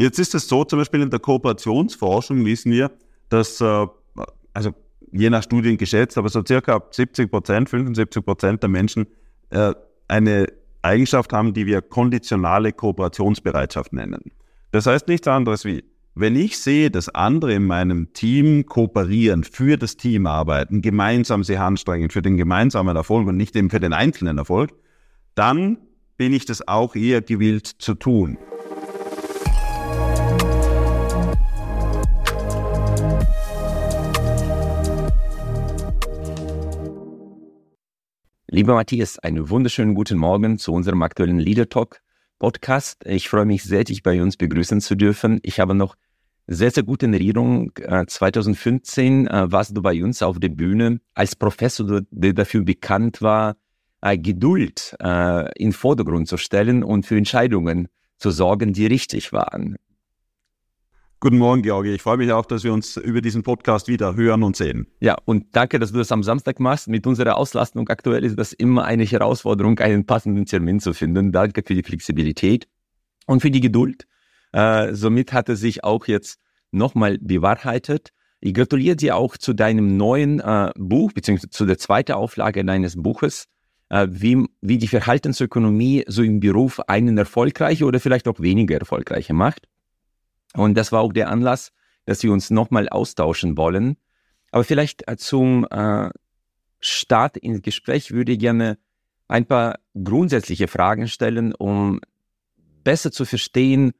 Jetzt ist es so, zum Beispiel in der Kooperationsforschung wissen wir, dass, äh, also je nach Studien geschätzt, aber so circa 70 Prozent, 75 Prozent der Menschen äh, eine Eigenschaft haben, die wir konditionale Kooperationsbereitschaft nennen. Das heißt nichts anderes wie, wenn ich sehe, dass andere in meinem Team kooperieren, für das Team arbeiten, gemeinsam sich anstrengen, für den gemeinsamen Erfolg und nicht eben für den einzelnen Erfolg, dann bin ich das auch eher gewillt zu tun. Lieber Matthias, einen wunderschönen guten Morgen zu unserem aktuellen Leader Talk Podcast. Ich freue mich sehr, dich bei uns begrüßen zu dürfen. Ich habe noch sehr, sehr gute Erinnerung. 2015 äh, äh, warst du bei uns auf der Bühne als Professor, der dafür bekannt war, äh, Geduld in den Vordergrund zu stellen und für Entscheidungen zu sorgen, die richtig waren. Guten Morgen, Georgi. Ich freue mich auch, dass wir uns über diesen Podcast wieder hören und sehen. Ja, und danke, dass du das am Samstag machst. Mit unserer Auslastung aktuell ist das immer eine Herausforderung, einen passenden Termin zu finden. Danke für die Flexibilität und für die Geduld. Äh, somit hat es sich auch jetzt nochmal bewahrheitet. Ich gratuliere dir auch zu deinem neuen äh, Buch, beziehungsweise zu der zweiten Auflage deines Buches, äh, wie, wie die Verhaltensökonomie so im Beruf einen erfolgreicher oder vielleicht auch weniger erfolgreicher macht. Und das war auch der Anlass, dass wir uns nochmal austauschen wollen. Aber vielleicht äh, zum äh, Start ins Gespräch würde ich gerne ein paar grundsätzliche Fragen stellen, um besser zu verstehen,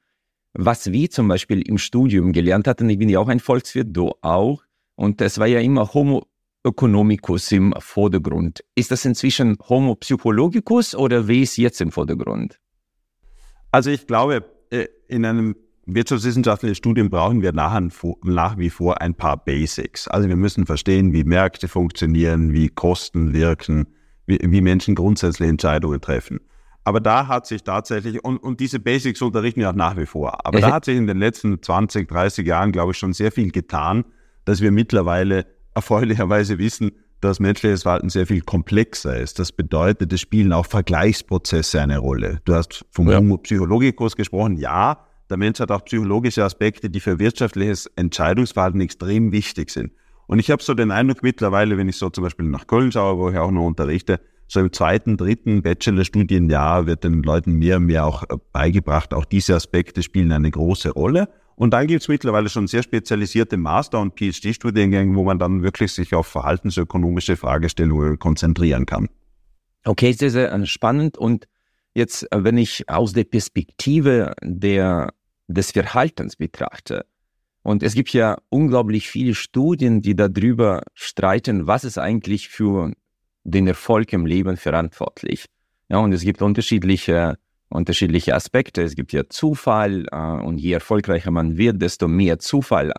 was wir zum Beispiel im Studium gelernt hatten. Ich bin ja auch ein Volkswirt, du auch. Und es war ja immer Homo economicus im Vordergrund. Ist das inzwischen Homo psychologicus oder wie ist jetzt im Vordergrund? Also ich glaube, äh, in einem wirtschaftswissenschaftliche Studien brauchen wir nach, nach wie vor ein paar Basics. Also wir müssen verstehen, wie Märkte funktionieren, wie Kosten wirken, wie, wie Menschen grundsätzlich Entscheidungen treffen. Aber da hat sich tatsächlich, und, und diese Basics unterrichten wir auch nach wie vor, aber da hat sich in den letzten 20, 30 Jahren, glaube ich, schon sehr viel getan, dass wir mittlerweile erfreulicherweise wissen, dass menschliches Verhalten sehr viel komplexer ist. Das bedeutet, es spielen auch Vergleichsprozesse eine Rolle. Du hast vom ja. Homo Psychologicus gesprochen. Ja, der Mensch hat auch psychologische Aspekte, die für wirtschaftliches Entscheidungsverhalten extrem wichtig sind. Und ich habe so den Eindruck mittlerweile, wenn ich so zum Beispiel nach Köln schaue, wo ich auch noch unterrichte, so im zweiten, dritten Bachelorstudienjahr wird den Leuten mehr und mehr auch äh, beigebracht, auch diese Aspekte spielen eine große Rolle. Und dann gibt es mittlerweile schon sehr spezialisierte Master- und PhD-Studiengänge, wo man dann wirklich sich auf verhaltensökonomische Fragestellungen konzentrieren kann. Okay, sehr, sehr spannend. Und jetzt, äh, wenn ich aus der Perspektive der des Verhaltens betrachte. Und es gibt ja unglaublich viele Studien, die darüber streiten, was ist eigentlich für den Erfolg im Leben verantwortlich. Ja, und es gibt unterschiedliche, unterschiedliche Aspekte. Es gibt ja Zufall äh, und je erfolgreicher man wird, desto mehr Zufall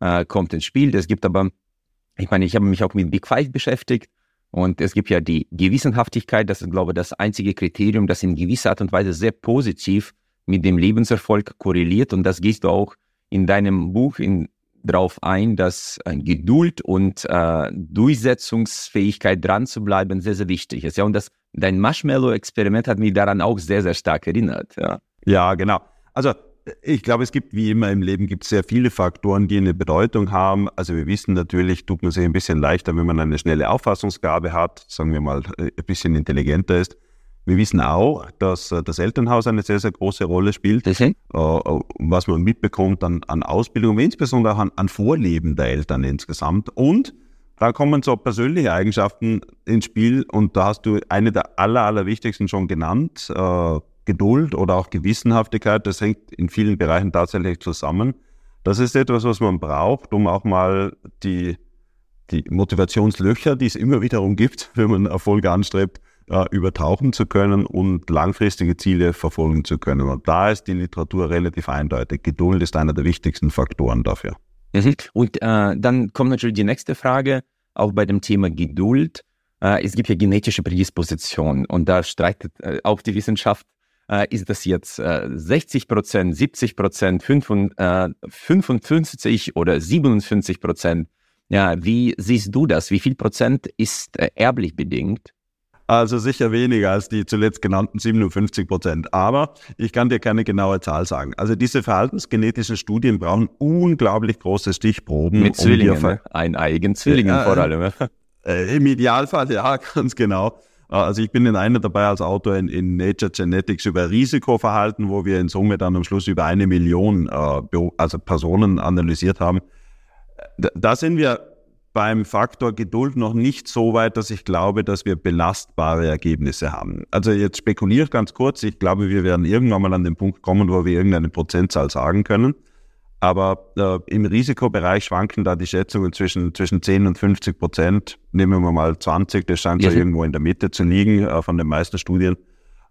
äh, kommt ins Spiel. Es gibt aber, ich meine, ich habe mich auch mit Big Five beschäftigt und es gibt ja die Gewissenhaftigkeit, das ist, glaube ich, das einzige Kriterium, das in gewisser Art und Weise sehr positiv mit dem Lebenserfolg korreliert. Und das gehst du auch in deinem Buch in, darauf ein, dass äh, Geduld und äh, Durchsetzungsfähigkeit dran zu bleiben sehr, sehr wichtig ist. Ja, und das, dein Marshmallow-Experiment hat mich daran auch sehr, sehr stark erinnert. Ja, ja genau. Also ich glaube, es gibt wie immer im Leben gibt sehr viele Faktoren, die eine Bedeutung haben. Also wir wissen natürlich, tut man sich ein bisschen leichter, wenn man eine schnelle Auffassungsgabe hat, sagen wir mal, äh, ein bisschen intelligenter ist. Wir wissen auch, dass äh, das Elternhaus eine sehr, sehr große Rolle spielt, mhm. was man mitbekommt an, an Ausbildung, insbesondere auch an, an Vorleben der Eltern insgesamt. Und da kommen so persönliche Eigenschaften ins Spiel und da hast du eine der aller, aller wichtigsten schon genannt, äh, Geduld oder auch Gewissenhaftigkeit. Das hängt in vielen Bereichen tatsächlich zusammen. Das ist etwas, was man braucht, um auch mal die, die Motivationslöcher, die es immer wiederum gibt, wenn man Erfolge anstrebt, äh, übertauchen zu können und langfristige Ziele verfolgen zu können. Und da ist die Literatur relativ eindeutig. Geduld ist einer der wichtigsten Faktoren dafür. Mhm. Und äh, dann kommt natürlich die nächste Frage, auch bei dem Thema Geduld. Äh, es gibt ja genetische Prädispositionen und da streitet äh, auch die Wissenschaft, äh, ist das jetzt 60 Prozent, 70 Prozent, 55 oder 57 Prozent? Ja, wie siehst du das? Wie viel Prozent ist erblich bedingt? Also sicher weniger als die zuletzt genannten 57 Prozent. Aber ich kann dir keine genaue Zahl sagen. Also diese verhaltensgenetischen Studien brauchen unglaublich große Stichproben. Mit Zwillingen, um ne? ein eigen Zwillingen ja, vor allem. Äh, Im Idealfall, ja, ganz genau. Also ich bin in einer dabei als Autor in, in, Nature Genetics über Risikoverhalten, wo wir in Summe dann am Schluss über eine Million äh, also Personen analysiert haben. Da, da sind wir beim Faktor Geduld noch nicht so weit, dass ich glaube, dass wir belastbare Ergebnisse haben. Also jetzt spekuliere ich ganz kurz. Ich glaube, wir werden irgendwann mal an den Punkt kommen, wo wir irgendeine Prozentzahl sagen können. Aber äh, im Risikobereich schwanken da die Schätzungen zwischen, zwischen 10 und 50 Prozent. Nehmen wir mal 20, das scheint ja. so irgendwo in der Mitte zu liegen äh, von den meisten Studien.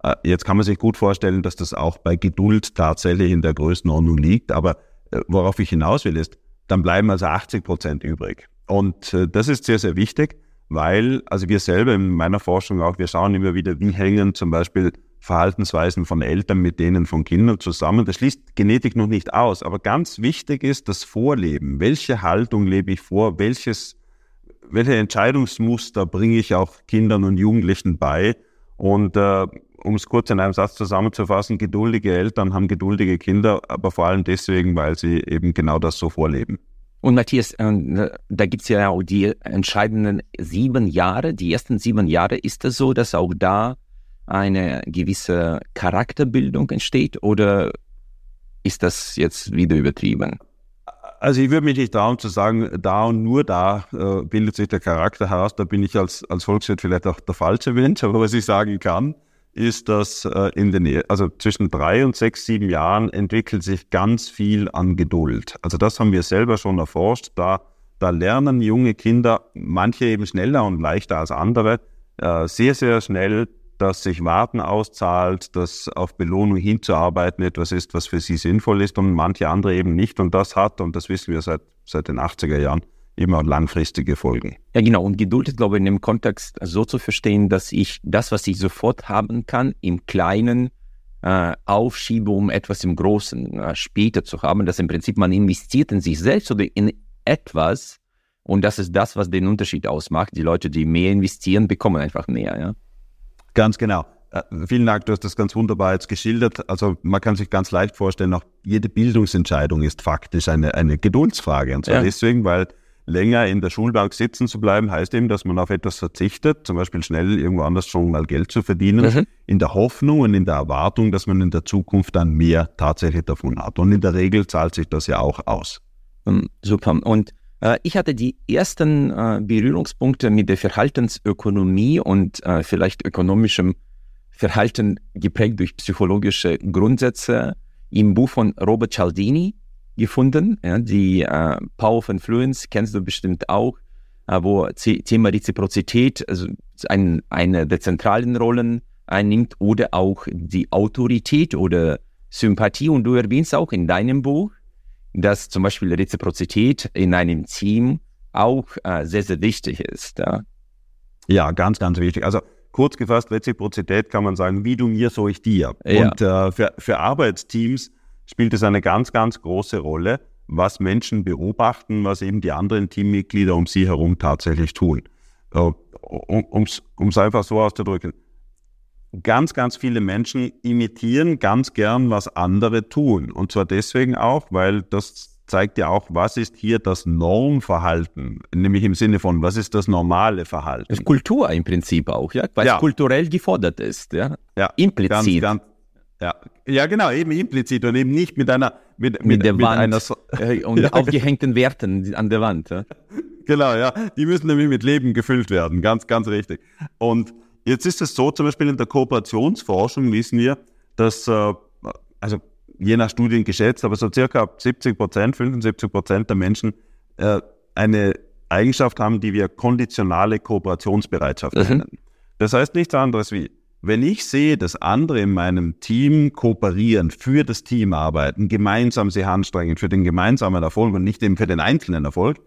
Äh, jetzt kann man sich gut vorstellen, dass das auch bei Geduld tatsächlich in der Größenordnung liegt. Aber äh, worauf ich hinaus will, ist, dann bleiben also 80 Prozent übrig. Und äh, das ist sehr, sehr wichtig, weil, also wir selber in meiner Forschung auch, wir schauen immer wieder, wie hängen zum Beispiel Verhaltensweisen von Eltern mit denen von Kindern zusammen. Das schließt Genetik noch nicht aus, aber ganz wichtig ist das Vorleben. Welche Haltung lebe ich vor? Welches, welche Entscheidungsmuster bringe ich auch Kindern und Jugendlichen bei? Und äh, um es kurz in einem Satz zusammenzufassen, geduldige Eltern haben geduldige Kinder, aber vor allem deswegen, weil sie eben genau das so vorleben. Und Matthias, äh, da gibt's ja auch die entscheidenden sieben Jahre. Die ersten sieben Jahre ist es so, dass auch da eine gewisse Charakterbildung entsteht oder ist das jetzt wieder übertrieben? Also ich würde mich nicht trauen zu sagen, da und nur da äh, bildet sich der Charakter heraus. Da bin ich als, als Volkswirt vielleicht auch der falsche Mensch. Aber was ich sagen kann, ist, dass äh, in den, also zwischen drei und sechs, sieben Jahren entwickelt sich ganz viel an Geduld. Also das haben wir selber schon erforscht. Da, da lernen junge Kinder, manche eben schneller und leichter als andere, äh, sehr, sehr schnell, dass sich Warten auszahlt, dass auf Belohnung hinzuarbeiten etwas ist, was für sie sinnvoll ist und manche andere eben nicht. Und das hat, und das wissen wir seit, seit den 80er Jahren, immer langfristige Folgen. Ja, genau. Und Geduld ist, glaube ich, in dem Kontext so zu verstehen, dass ich das, was ich sofort haben kann, im Kleinen äh, aufschiebe, um etwas im Großen äh, später zu haben. Dass im Prinzip man investiert in sich selbst oder in etwas. Und das ist das, was den Unterschied ausmacht. Die Leute, die mehr investieren, bekommen einfach mehr. Ja? Ganz genau. Äh, vielen Dank, du hast das ganz wunderbar jetzt geschildert. Also man kann sich ganz leicht vorstellen, auch jede Bildungsentscheidung ist faktisch eine, eine Geduldsfrage. Und zwar ja. deswegen, weil länger in der Schulbank sitzen zu bleiben, heißt eben, dass man auf etwas verzichtet, zum Beispiel schnell irgendwo anders schon mal Geld zu verdienen, mhm. in der Hoffnung und in der Erwartung, dass man in der Zukunft dann mehr tatsächlich davon hat. Und in der Regel zahlt sich das ja auch aus. Um, super. Und äh, ich hatte die ersten äh, Berührungspunkte mit der Verhaltensökonomie und äh, vielleicht ökonomischem Verhalten geprägt durch psychologische Grundsätze im Buch von Robert Cialdini gefunden. Ja, die äh, Power of Influence kennst du bestimmt auch, äh, wo Thema Reziprozität also ein, eine der zentralen Rollen einnimmt oder auch die Autorität oder Sympathie. Und du erwähnst auch in deinem Buch, dass zum Beispiel Reziprozität in einem Team auch äh, sehr, sehr wichtig ist. Ja? ja, ganz, ganz wichtig. Also kurz gefasst, Reziprozität kann man sagen, wie du mir, so ich dir. Ja. Und äh, für, für Arbeitsteams spielt es eine ganz, ganz große Rolle, was Menschen beobachten, was eben die anderen Teammitglieder um sie herum tatsächlich tun. Äh, um es einfach so auszudrücken. Ganz, ganz viele Menschen imitieren ganz gern, was andere tun. Und zwar deswegen auch, weil das zeigt ja auch, was ist hier das Normverhalten, nämlich im Sinne von, was ist das normale Verhalten. Das ist Kultur im Prinzip auch, ja, weil ja. es kulturell gefordert ist, ja, ja implizit. Ganz, ganz, ja. ja, genau, eben implizit und eben nicht mit einer mit, mit, mit der mit Wand einer so und ja, aufgehängten Werten an der Wand. Ja. Genau, ja, die müssen nämlich mit Leben gefüllt werden, ganz, ganz richtig. Und jetzt ist es so, zum Beispiel in der Kooperationsforschung wissen wir, dass, äh, also je nach Studien geschätzt, aber so circa 70 Prozent, 75 Prozent der Menschen äh, eine Eigenschaft haben, die wir konditionale Kooperationsbereitschaft mhm. nennen. Das heißt nichts anderes wie, wenn ich sehe, dass andere in meinem Team kooperieren, für das Team arbeiten, gemeinsam sich anstrengen, für den gemeinsamen Erfolg und nicht eben für den einzelnen Erfolg,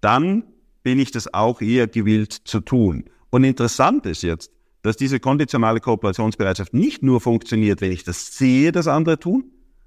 dann bin ich das auch eher gewillt zu tun. Und interessant ist jetzt, dass diese konditionale Kooperationsbereitschaft nicht nur funktioniert, wenn ich das sehe, dass andere tun,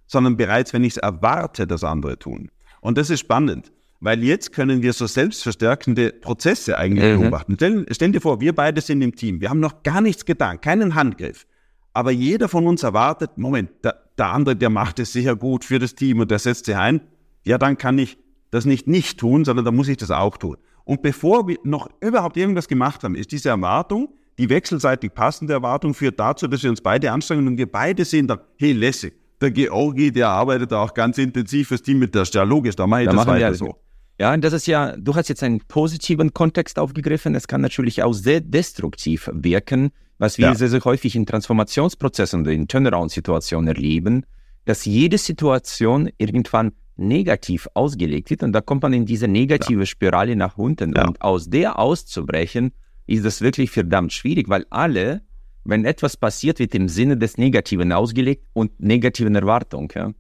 sondern bereits, wenn ich es erwarte, dass andere tun. Und das ist spannend, weil jetzt können wir so selbstverstärkende Prozesse eigentlich mhm. beobachten. Stell, stell dir vor, wir beide sind im Team, wir haben noch gar nichts getan, keinen Handgriff. Aber jeder von uns erwartet, Moment, der, der andere, der macht es sicher gut für das Team und der setzt sich ein. Ja, dann kann ich das nicht nicht tun, sondern dann muss ich das auch tun. Und bevor wir noch überhaupt irgendwas gemacht haben, ist diese Erwartung, die wechselseitig passende Erwartung führt dazu, dass wir uns beide anstrengen und wir beide sehen dann, hey, lässig, der Georgi, der arbeitet auch ganz intensiv fürs Team mit der Stelle. Logisch, da mache ich da das weiter so. Ja, das ist ja, du hast jetzt einen positiven Kontext aufgegriffen. Es kann natürlich auch sehr destruktiv wirken, was wir ja. sehr, sehr häufig in Transformationsprozessen oder in Turnaround-Situationen erleben, dass jede Situation irgendwann negativ ausgelegt wird und da kommt man in diese negative ja. Spirale nach unten. Ja. Und aus der auszubrechen, ist das wirklich verdammt schwierig, weil alle, wenn etwas passiert, wird im Sinne des Negativen ausgelegt und negativen Erwartungen. Ja.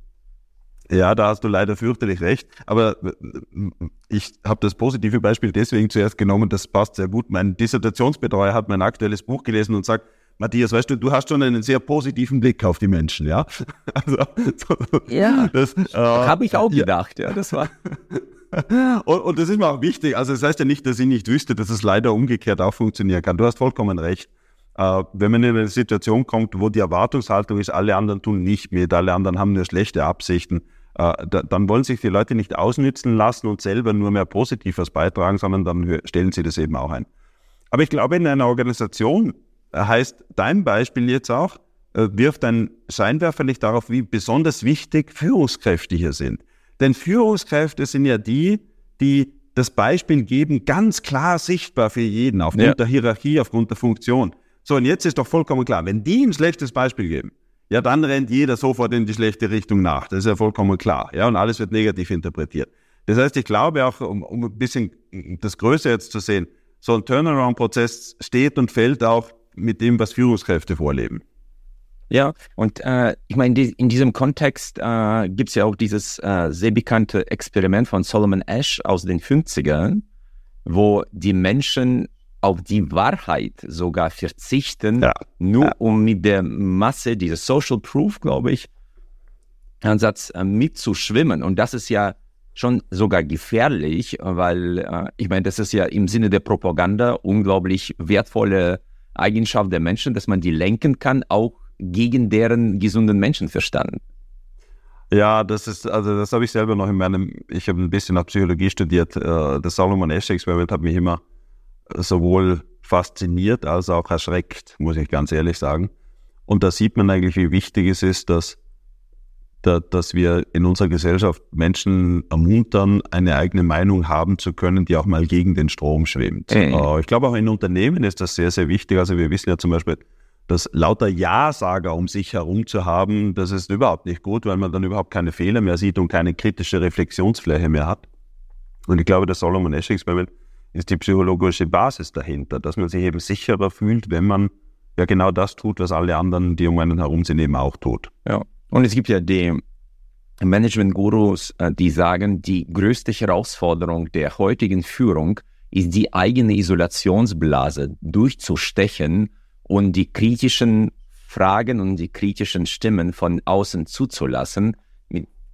Ja, da hast du leider fürchterlich recht. Aber ich habe das positive Beispiel deswegen zuerst genommen, das passt sehr gut. Mein Dissertationsbetreuer hat mein aktuelles Buch gelesen und sagt, Matthias, weißt du, du hast schon einen sehr positiven Blick auf die Menschen, ja? Also, ja, das äh, habe ich auch gedacht, ja, das war. und, und das ist mir auch wichtig. Also, das heißt ja nicht, dass ich nicht wüsste, dass es leider umgekehrt auch funktionieren kann. Du hast vollkommen recht. Äh, wenn man in eine Situation kommt, wo die Erwartungshaltung ist, alle anderen tun nicht mit, alle anderen haben nur schlechte Absichten, äh, da, dann wollen sich die Leute nicht ausnützen lassen und selber nur mehr Positives beitragen, sondern dann stellen sie das eben auch ein. Aber ich glaube, in einer Organisation äh, heißt dein Beispiel jetzt auch, äh, wirft ein Scheinwerfer nicht darauf, wie besonders wichtig Führungskräfte hier sind. Denn Führungskräfte sind ja die, die das Beispiel geben, ganz klar sichtbar für jeden, aufgrund ja. der Hierarchie, aufgrund der Funktion. So, und jetzt ist doch vollkommen klar, wenn die ein schlechtes Beispiel geben, ja, dann rennt jeder sofort in die schlechte Richtung nach. Das ist ja vollkommen klar. Ja, und alles wird negativ interpretiert. Das heißt, ich glaube auch, um, um ein bisschen das Größe jetzt zu sehen, so ein Turnaround-Prozess steht und fällt auch mit dem, was Führungskräfte vorleben. Ja, und äh, ich meine, in diesem Kontext äh, gibt es ja auch dieses äh, sehr bekannte Experiment von Solomon Ash aus den 50ern, wo die Menschen auf die Wahrheit sogar verzichten, ja. nur ja. um mit der Masse, dieser Social Proof, glaube ich, Ansatz äh, mitzuschwimmen. Und das ist ja schon sogar gefährlich, weil äh, ich meine, das ist ja im Sinne der Propaganda unglaublich wertvolle Eigenschaft der Menschen, dass man die lenken kann, auch gegen deren gesunden Menschenverstand. Ja, das ist, also das habe ich selber noch in meinem, ich habe ein bisschen nach Psychologie studiert, äh, das Salomon Ash Experiment hat mich immer sowohl fasziniert als auch erschreckt, muss ich ganz ehrlich sagen. Und da sieht man eigentlich, wie wichtig es ist, dass, dass wir in unserer Gesellschaft Menschen ermuntern, eine eigene Meinung haben zu können, die auch mal gegen den Strom schwimmt. Mhm. Ich glaube, auch in Unternehmen ist das sehr, sehr wichtig. Also wir wissen ja zum Beispiel, dass lauter Ja-Sager um sich herum zu haben, das ist überhaupt nicht gut, weil man dann überhaupt keine Fehler mehr sieht und keine kritische Reflexionsfläche mehr hat. Und ich glaube, das Solomon Ash Experiment ist die psychologische Basis dahinter, dass man sich eben sicherer fühlt, wenn man ja genau das tut, was alle anderen, die um einen herum sind, eben auch tut. Ja. Und es gibt ja die Management-Gurus, äh, die sagen, die größte Herausforderung der heutigen Führung ist die eigene Isolationsblase durchzustechen und die kritischen Fragen und die kritischen Stimmen von außen zuzulassen.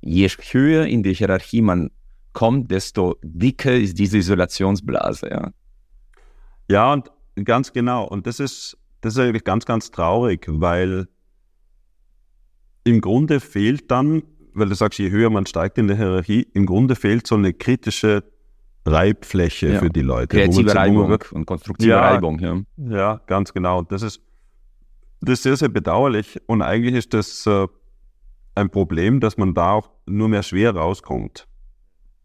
Je höher in der Hierarchie man kommt, desto dicker ist diese Isolationsblase, ja. Ja, und ganz genau. Und das ist, das ist eigentlich ganz, ganz traurig, weil im Grunde fehlt dann, weil du sagst, je höher man steigt in der Hierarchie, im Grunde fehlt so eine kritische Reibfläche ja. für die Leute. Kreative Reibung wird, und konstruktive ja, Reibung. Ja. ja, ganz genau. Das ist, das ist sehr, sehr bedauerlich. Und eigentlich ist das äh, ein Problem, dass man da auch nur mehr schwer rauskommt.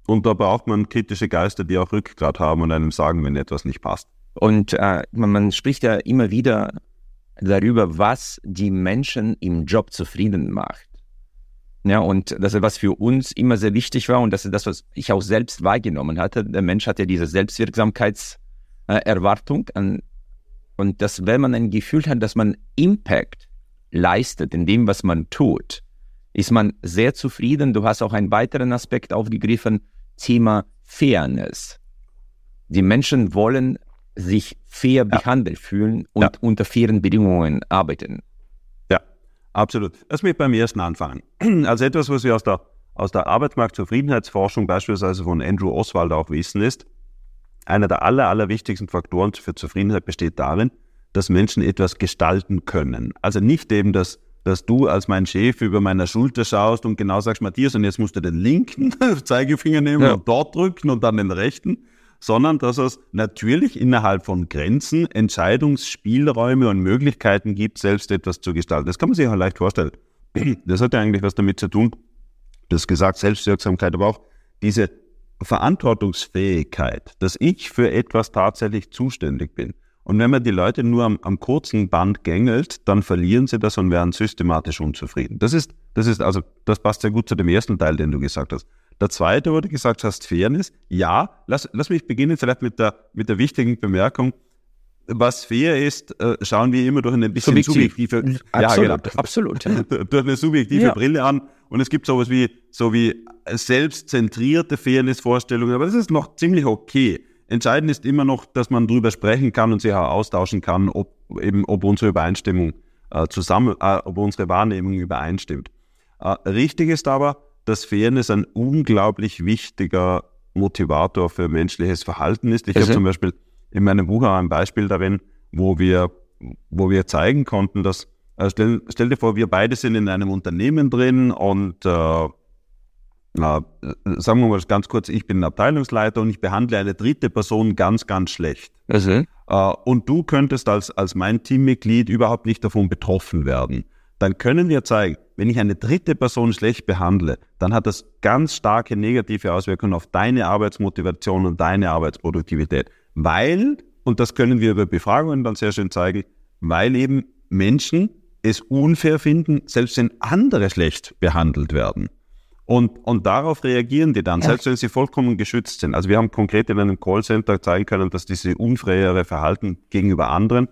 Und da braucht man kritische Geister, die auch Rückgrat haben und einem sagen, wenn etwas nicht passt. Und äh, man, man spricht ja immer wieder darüber, was die Menschen im Job zufrieden macht. Ja, und das ist was für uns immer sehr wichtig war und das ist das, was ich auch selbst wahrgenommen hatte. Der Mensch hat ja diese Selbstwirksamkeitserwartung äh, und dass, wenn man ein Gefühl hat, dass man Impact leistet in dem, was man tut, ist man sehr zufrieden. Du hast auch einen weiteren Aspekt aufgegriffen, Thema Fairness. Die Menschen wollen sich fair ja. behandelt fühlen und ja. unter fairen Bedingungen arbeiten. Ja, absolut. Lass mich beim ersten anfangen. Also etwas, was wir aus der, aus der Arbeitsmarktzufriedenheitsforschung beispielsweise von Andrew Oswald auch wissen, ist, einer der aller, allerwichtigsten Faktoren für Zufriedenheit besteht darin, dass Menschen etwas gestalten können. Also nicht eben, dass, dass du als mein Chef über meiner Schulter schaust und genau sagst, Matthias, und jetzt musst du den linken Zeigefinger nehmen ja. und dort drücken und dann den rechten, sondern dass es natürlich innerhalb von Grenzen Entscheidungsspielräume und Möglichkeiten gibt, selbst etwas zu gestalten. Das kann man sich auch leicht vorstellen. Das hat ja eigentlich was damit zu tun, das gesagt, Selbstwirksamkeit, aber auch diese Verantwortungsfähigkeit, dass ich für etwas tatsächlich zuständig bin. Und wenn man die Leute nur am, am, kurzen Band gängelt, dann verlieren sie das und werden systematisch unzufrieden. Das ist, das ist also, das passt sehr gut zu dem ersten Teil, den du gesagt hast. Der zweite, wo du gesagt hast, Fairness. Ja, lass, lass mich beginnen vielleicht mit der, mit der wichtigen Bemerkung. Was fair ist, äh, schauen wir immer durch eine bisschen Subjektiv. subjektive, absolut, ja, genau, absolut, ja. durch eine subjektive ja. Brille an. Und es gibt sowas wie, so wie selbstzentrierte Fairness-Vorstellungen, aber das ist noch ziemlich okay. Entscheidend ist immer noch, dass man darüber sprechen kann und sich auch austauschen kann, ob eben, ob unsere Übereinstimmung äh, zusammen, äh, ob unsere Wahrnehmung übereinstimmt. Äh, richtig ist aber, dass Fairness ein unglaublich wichtiger Motivator für menschliches Verhalten ist. Ich also. habe zum Beispiel in meinem Buch auch ein Beispiel darin, wo wir, wo wir zeigen konnten, dass, äh, stell, stell, dir vor, wir beide sind in einem Unternehmen drin und äh, na, sagen wir mal ganz kurz, ich bin Abteilungsleiter und ich behandle eine dritte Person ganz, ganz schlecht. Also. Äh, und du könntest als, als mein Teammitglied überhaupt nicht davon betroffen werden dann können wir zeigen, wenn ich eine dritte Person schlecht behandle, dann hat das ganz starke negative Auswirkungen auf deine Arbeitsmotivation und deine Arbeitsproduktivität. Weil, und das können wir über Befragungen dann sehr schön zeigen, weil eben Menschen es unfair finden, selbst wenn andere schlecht behandelt werden. Und, und darauf reagieren die dann, selbst wenn sie vollkommen geschützt sind. Also wir haben konkret in einem Callcenter zeigen können, dass diese unfaire Verhalten gegenüber anderen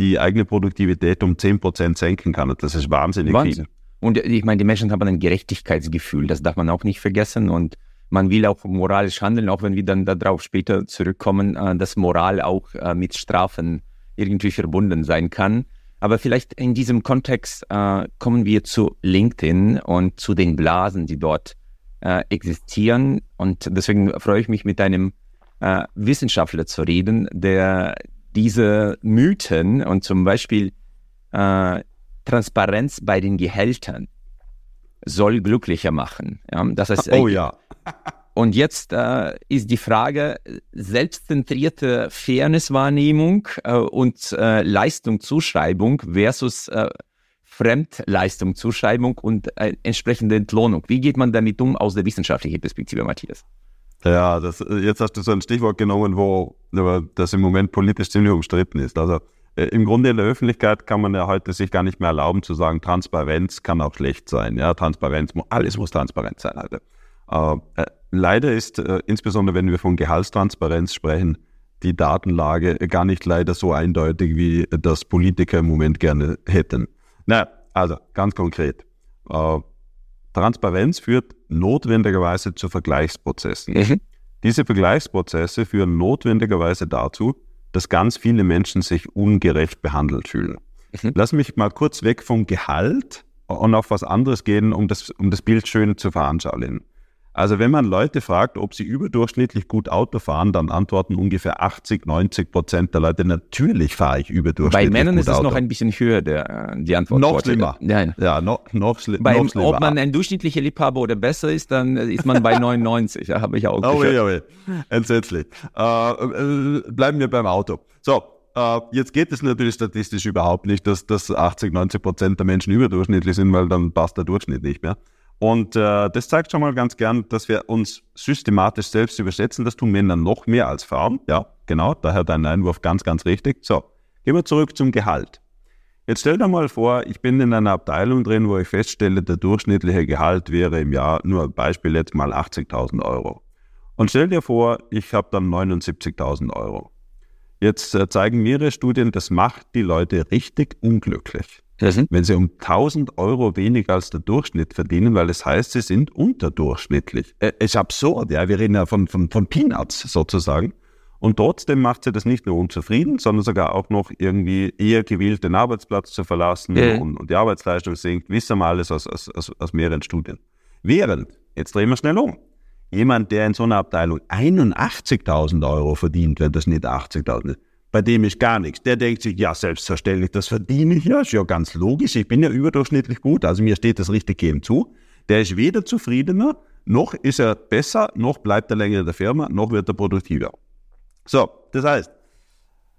die eigene Produktivität um 10% senken kann. Das ist wahnsinnig Wahnsinn. viel. Und ich meine, die Menschen haben ein Gerechtigkeitsgefühl, das darf man auch nicht vergessen. Und man will auch moralisch handeln, auch wenn wir dann darauf später zurückkommen, äh, dass Moral auch äh, mit Strafen irgendwie verbunden sein kann. Aber vielleicht in diesem Kontext äh, kommen wir zu LinkedIn und zu den Blasen, die dort äh, existieren. Und deswegen freue ich mich, mit einem äh, Wissenschaftler zu reden, der diese Mythen und zum Beispiel äh, Transparenz bei den Gehältern soll glücklicher machen. Ja? Das heißt, oh ja. und jetzt äh, ist die Frage, selbstzentrierte Fairnesswahrnehmung äh, und äh, Leistungszuschreibung versus äh, Fremdleistungszuschreibung und äh, entsprechende Entlohnung. Wie geht man damit um aus der wissenschaftlichen Perspektive, Matthias? Ja, das, jetzt hast du so ein Stichwort genommen, wo das im Moment politisch ziemlich umstritten ist. Also äh, im Grunde in der Öffentlichkeit kann man ja heute sich gar nicht mehr erlauben zu sagen, Transparenz kann auch schlecht sein. Ja, Transparenz, alles muss transparent sein. Alter. Äh, äh, leider ist, äh, insbesondere wenn wir von Gehaltstransparenz sprechen, die Datenlage gar nicht leider so eindeutig, wie das Politiker im Moment gerne hätten. Na, also ganz konkret. Äh, Transparenz führt notwendigerweise zu Vergleichsprozessen. Mhm. Diese Vergleichsprozesse führen notwendigerweise dazu, dass ganz viele Menschen sich ungerecht behandelt fühlen. Mhm. Lass mich mal kurz weg vom Gehalt und auf was anderes gehen, um das, um das Bild schön zu veranschaulichen. Also wenn man Leute fragt, ob sie überdurchschnittlich gut Auto fahren, dann antworten ungefähr 80, 90 Prozent der Leute, natürlich fahre ich überdurchschnittlich Bei Männern ist es noch ein bisschen höher, der, die Antwort. Noch schlimmer. Nein. Ja, noch, noch, schli Bei, noch schlimmer. Ob man ein durchschnittlicher Liebhaber oder besser ist, dann ist man bei 99. ja, habe ich auch oh, gehört. Oh, oh, entsetzlich. Äh, äh, bleiben wir beim Auto. So, jetzt geht es natürlich statistisch überhaupt nicht, dass, dass 80, 90 Prozent der Menschen überdurchschnittlich sind, weil dann passt der Durchschnitt nicht mehr. Und äh, das zeigt schon mal ganz gern, dass wir uns systematisch selbst überschätzen. Das tun Männer noch mehr als Frauen. Ja, genau, daher dein Einwurf ganz, ganz richtig. So, gehen wir zurück zum Gehalt. Jetzt stell dir mal vor, ich bin in einer Abteilung drin, wo ich feststelle, der durchschnittliche Gehalt wäre im Jahr, nur ein Beispiel jetzt mal 80.000 Euro. Und stell dir vor, ich habe dann 79.000 Euro. Jetzt äh, zeigen mehrere Studien, das macht die Leute richtig unglücklich. Mhm. Wenn sie um 1000 Euro weniger als der Durchschnitt verdienen, weil es das heißt, sie sind unterdurchschnittlich. Es äh, ist absurd, ja. Wir reden ja von, von, von Peanuts sozusagen. Und trotzdem macht sie das nicht nur unzufrieden, sondern sogar auch noch irgendwie eher gewillt, den Arbeitsplatz zu verlassen mhm. und, und, die Arbeitsleistung sinkt. Wissen wir alles aus, aus, aus, aus mehreren Studien. Während jetzt drehen wir schnell um. Jemand, der in so einer Abteilung 81.000 Euro verdient, wenn das nicht 80.000 ist, bei dem ist gar nichts. Der denkt sich, ja, selbstverständlich, das verdiene ich ja, ist ja ganz logisch, ich bin ja überdurchschnittlich gut, also mir steht das richtig eben zu. Der ist weder zufriedener, noch ist er besser, noch bleibt er länger in der Firma, noch wird er produktiver. So, das heißt,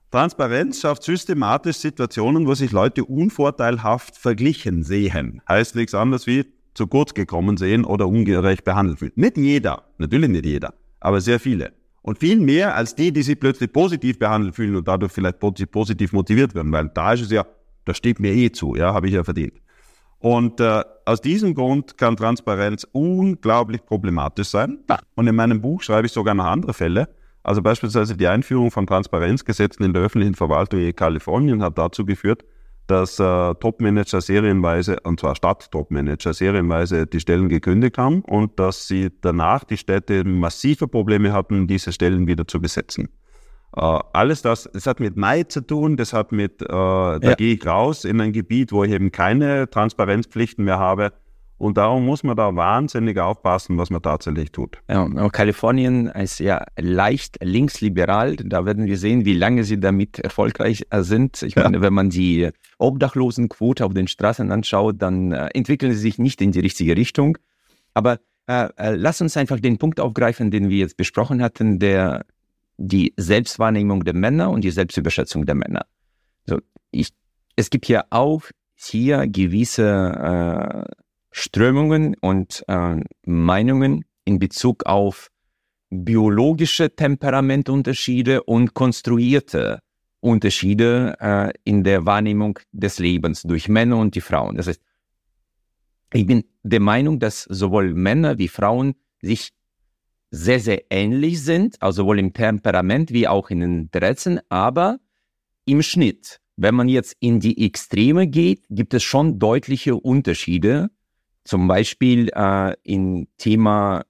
Transparenz schafft systematisch Situationen, wo sich Leute unvorteilhaft verglichen sehen. Heißt nichts anderes wie zu kurz gekommen sehen oder ungerecht behandelt fühlen. Nicht jeder, natürlich nicht jeder, aber sehr viele. Und viel mehr als die, die sich plötzlich positiv behandelt fühlen und dadurch vielleicht positiv motiviert werden, weil da ist es ja, das steht mir eh zu, ja, habe ich ja verdient. Und äh, aus diesem Grund kann Transparenz unglaublich problematisch sein. Und in meinem Buch schreibe ich sogar noch andere Fälle. Also beispielsweise die Einführung von Transparenzgesetzen in der öffentlichen Verwaltung in Kalifornien hat dazu geführt, dass äh, Topmanager serienweise, und zwar Stadt-Topmanager serienweise die Stellen gekündigt haben und dass sie danach die Städte massive Probleme hatten, diese Stellen wieder zu besetzen. Uh, alles das, das hat mit Neid zu tun, das hat mit, uh, da ja. gehe ich raus in ein Gebiet, wo ich eben keine Transparenzpflichten mehr habe. Und darum muss man da wahnsinnig aufpassen, was man tatsächlich tut. Ja, Kalifornien ist ja leicht linksliberal. Da werden wir sehen, wie lange sie damit erfolgreich äh, sind. Ich ja. meine, wenn man die Obdachlosenquote auf den Straßen anschaut, dann äh, entwickeln sie sich nicht in die richtige Richtung. Aber äh, äh, lass uns einfach den Punkt aufgreifen, den wir jetzt besprochen hatten, der die Selbstwahrnehmung der Männer und die Selbstüberschätzung der Männer. So, ich, es gibt ja auch hier gewisse Strömungen und äh, Meinungen in Bezug auf biologische Temperamentunterschiede und konstruierte Unterschiede äh, in der Wahrnehmung des Lebens durch Männer und die Frauen. Das heißt, ich bin der Meinung, dass sowohl Männer wie Frauen sich sehr, sehr ähnlich sind, also sowohl im Temperament wie auch in den Interessen, aber im Schnitt, wenn man jetzt in die Extreme geht, gibt es schon deutliche Unterschiede. Zum Beispiel äh, im Thema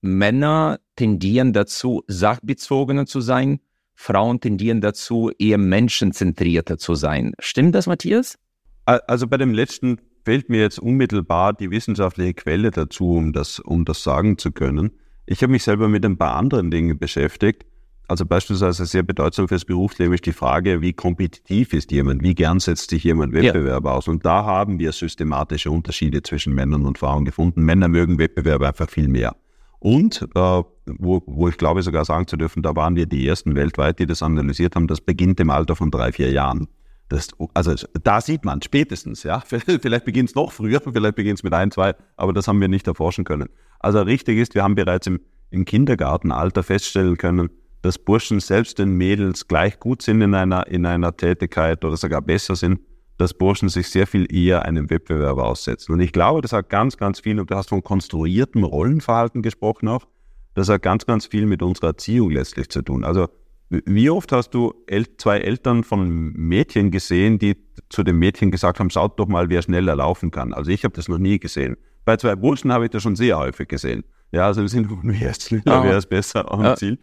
Männer tendieren dazu, sachbezogener zu sein, Frauen tendieren dazu, eher menschenzentrierter zu sein. Stimmt das, Matthias? Also bei dem letzten fehlt mir jetzt unmittelbar die wissenschaftliche Quelle dazu, um das, um das sagen zu können. Ich habe mich selber mit ein paar anderen Dingen beschäftigt. Also beispielsweise sehr bedeutsam fürs Berufsleben ist die Frage, wie kompetitiv ist jemand, wie gern setzt sich jemand Wettbewerb ja. aus. Und da haben wir systematische Unterschiede zwischen Männern und Frauen gefunden. Männer mögen Wettbewerb einfach viel mehr. Und äh, wo, wo ich glaube sogar sagen zu dürfen, da waren wir die ersten weltweit, die das analysiert haben, das beginnt im Alter von drei, vier Jahren. Das, also da sieht man spätestens, ja. Vielleicht beginnt es noch früher, vielleicht beginnt es mit ein, zwei, aber das haben wir nicht erforschen können. Also richtig ist, wir haben bereits im, im Kindergartenalter feststellen können, dass Burschen selbst den Mädels gleich gut sind in einer, in einer Tätigkeit oder sogar besser sind, dass Burschen sich sehr viel eher einem Wettbewerb aussetzen. Und ich glaube, das hat ganz, ganz viel, und du hast von konstruiertem Rollenverhalten gesprochen auch, das hat ganz, ganz viel mit unserer Erziehung letztlich zu tun. Also wie oft hast du zwei Eltern von Mädchen gesehen, die zu dem Mädchen gesagt haben, schaut doch mal, wer schneller laufen kann? Also ich habe das noch nie gesehen. Bei zwei Burschen habe ich das schon sehr häufig gesehen. Ja, also im Sinne von, wer ist schneller, wer ist besser am oh. Ziel.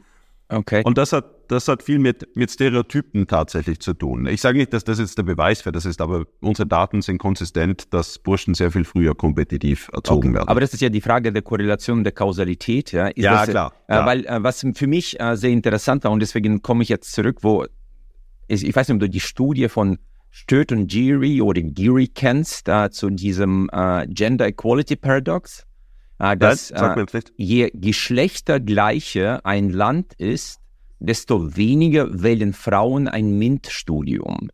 Okay. Und das hat, das hat viel mit, mit Stereotypen tatsächlich zu tun. Ich sage nicht, dass das jetzt der Beweis für das ist, aber unsere Daten sind konsistent, dass Burschen sehr viel früher kompetitiv erzogen okay. werden. Aber das ist ja die Frage der Korrelation, der Kausalität. Ja, ist ja das, klar, äh, klar. Weil äh, was für mich äh, sehr interessant war und deswegen komme ich jetzt zurück, wo ich, ich weiß nicht, ob du die Studie von Sturt und Geary oder Geary kennst, äh, zu diesem äh, Gender Equality Paradox äh, dass äh, je geschlechtergleicher ein Land ist, desto weniger wählen Frauen ein MINT-Studium.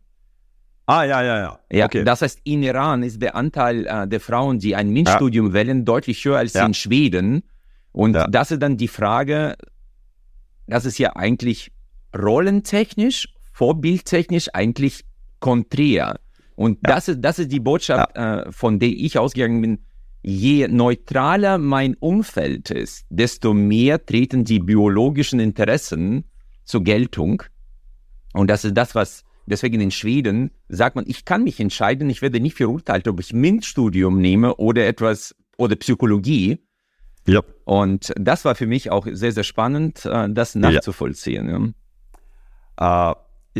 Ah, ja, ja, ja. ja okay. Das heißt, in Iran ist der Anteil äh, der Frauen, die ein MINT-Studium ja. wählen, deutlich höher als ja. in Schweden. Und ja. das ist dann die Frage, das ist ja eigentlich rollentechnisch, vorbildtechnisch eigentlich konträr. Und das, ist, das ist die Botschaft, äh, von der ich ausgegangen bin je neutraler mein Umfeld ist, desto mehr treten die biologischen Interessen zur Geltung. Und das ist das, was deswegen in Schweden sagt man, ich kann mich entscheiden, ich werde nicht verurteilt, ob ich MINT-Studium nehme oder etwas oder Psychologie. Ja. Und das war für mich auch sehr, sehr spannend, äh, das nachzuvollziehen. Ja. Uh,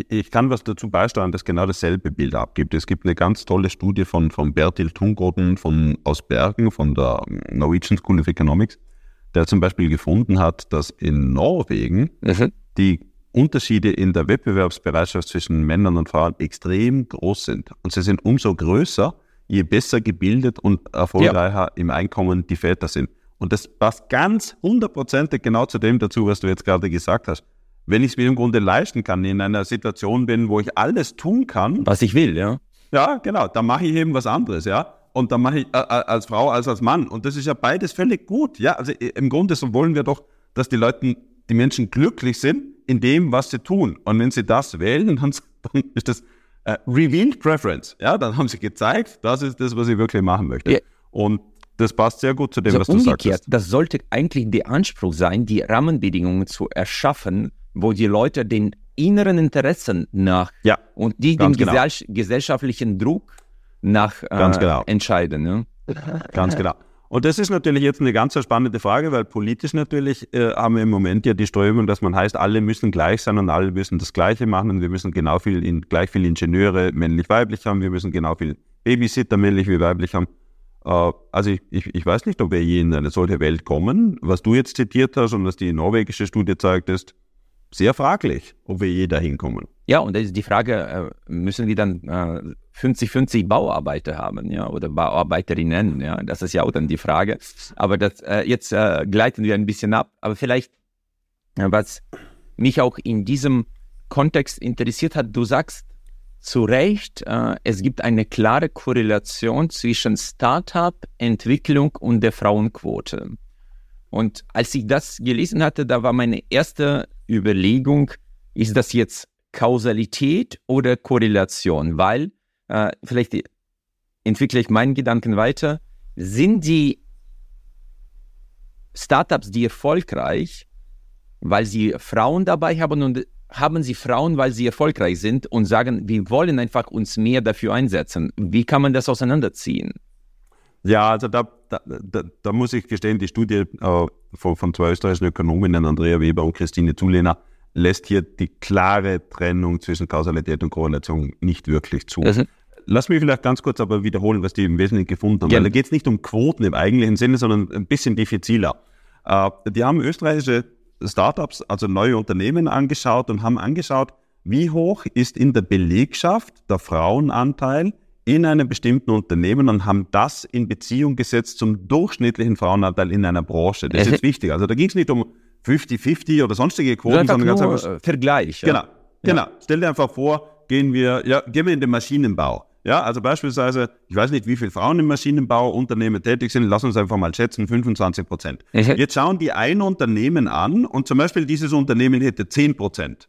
ich kann was dazu beisteuern, das genau dasselbe Bild abgibt. Es gibt eine ganz tolle Studie von, von Bertil Tungoden von, aus Bergen, von der Norwegian School of Economics, der zum Beispiel gefunden hat, dass in Norwegen mhm. die Unterschiede in der Wettbewerbsbereitschaft zwischen Männern und Frauen extrem groß sind. Und sie sind umso größer, je besser gebildet und erfolgreicher ja. im Einkommen die Väter sind. Und das passt ganz hundertprozentig genau zu dem dazu, was du jetzt gerade gesagt hast. Wenn ich es mir im Grunde leisten kann, in einer Situation bin, wo ich alles tun kann. Was ich will, ja. Ja, genau. Dann mache ich eben was anderes, ja. Und dann mache ich äh, als Frau als als Mann. Und das ist ja beides völlig gut, ja. Also im Grunde so wollen wir doch, dass die Leute, die Menschen glücklich sind in dem, was sie tun. Und wenn sie das wählen, dann, dann ist das äh, revealed preference. Ja, dann haben sie gezeigt, das ist das, was ich wirklich machen möchte. Ja. Und das passt sehr gut zu dem, also was du sagst. Das sollte eigentlich der Anspruch sein, die Rahmenbedingungen zu erschaffen, wo die Leute den inneren Interessen nach ja, und die den genau. gesell gesellschaftlichen Druck nach äh, genau. entscheiden. Ne? Ganz genau. Und das ist natürlich jetzt eine ganz spannende Frage, weil politisch natürlich äh, haben wir im Moment ja die Strömung, dass man heißt, alle müssen gleich sein und alle müssen das Gleiche machen und wir müssen genau viel, in, gleich viel Ingenieure männlich-weiblich haben, wir müssen genau viel Babysitter männlich wie weiblich haben. Äh, also ich, ich, ich, weiß nicht, ob wir je in eine solche Welt kommen. Was du jetzt zitiert hast und was die norwegische Studie zeigt, ist sehr fraglich, ob wir je dahin kommen. Ja, und die Frage, äh, müssen wir dann 50-50 äh, Bauarbeiter haben, ja, oder Bauarbeiterinnen, ja, das ist ja auch dann die Frage. Aber das, jetzt gleiten wir ein bisschen ab. Aber vielleicht, was mich auch in diesem Kontext interessiert hat, du sagst, zu Recht, äh, es gibt eine klare Korrelation zwischen Startup-Entwicklung und der Frauenquote. Und als ich das gelesen hatte, da war meine erste Überlegung, ist das jetzt Kausalität oder Korrelation? Weil, äh, vielleicht entwickle ich meinen Gedanken weiter, sind die Startups, die erfolgreich, weil sie Frauen dabei haben und haben sie Frauen, weil sie erfolgreich sind und sagen, wir wollen einfach uns mehr dafür einsetzen. Wie kann man das auseinanderziehen? Ja, also da, da, da, da muss ich gestehen, die Studie äh, von, von zwei österreichischen Ökonominnen, Andrea Weber und Christine Zulehner, lässt hier die klare Trennung zwischen Kausalität und Korrelation nicht wirklich zu. Also, Lass mich vielleicht ganz kurz aber wiederholen, was die im Wesentlichen gefunden haben. Weil da geht es nicht um Quoten im eigentlichen Sinne, sondern ein bisschen diffiziler. Äh, die haben österreichische Startups, also neue Unternehmen angeschaut und haben angeschaut, wie hoch ist in der Belegschaft der Frauenanteil in einem bestimmten Unternehmen und haben das in Beziehung gesetzt zum durchschnittlichen Frauenanteil in einer Branche. Das ist jetzt wichtig. Also da ging es nicht um 50-50 oder sonstige Quoten, sondern ganz einfach Vergleich. Ja. Genau, genau. Ja. Stell dir einfach vor, gehen wir, ja, gehen wir in den Maschinenbau. Ja, also beispielsweise, ich weiß nicht, wie viele Frauen im Maschinenbauunternehmen tätig sind, lass uns einfach mal schätzen, 25 Prozent. Jetzt schauen die ein Unternehmen an und zum Beispiel dieses Unternehmen hätte 10 Prozent.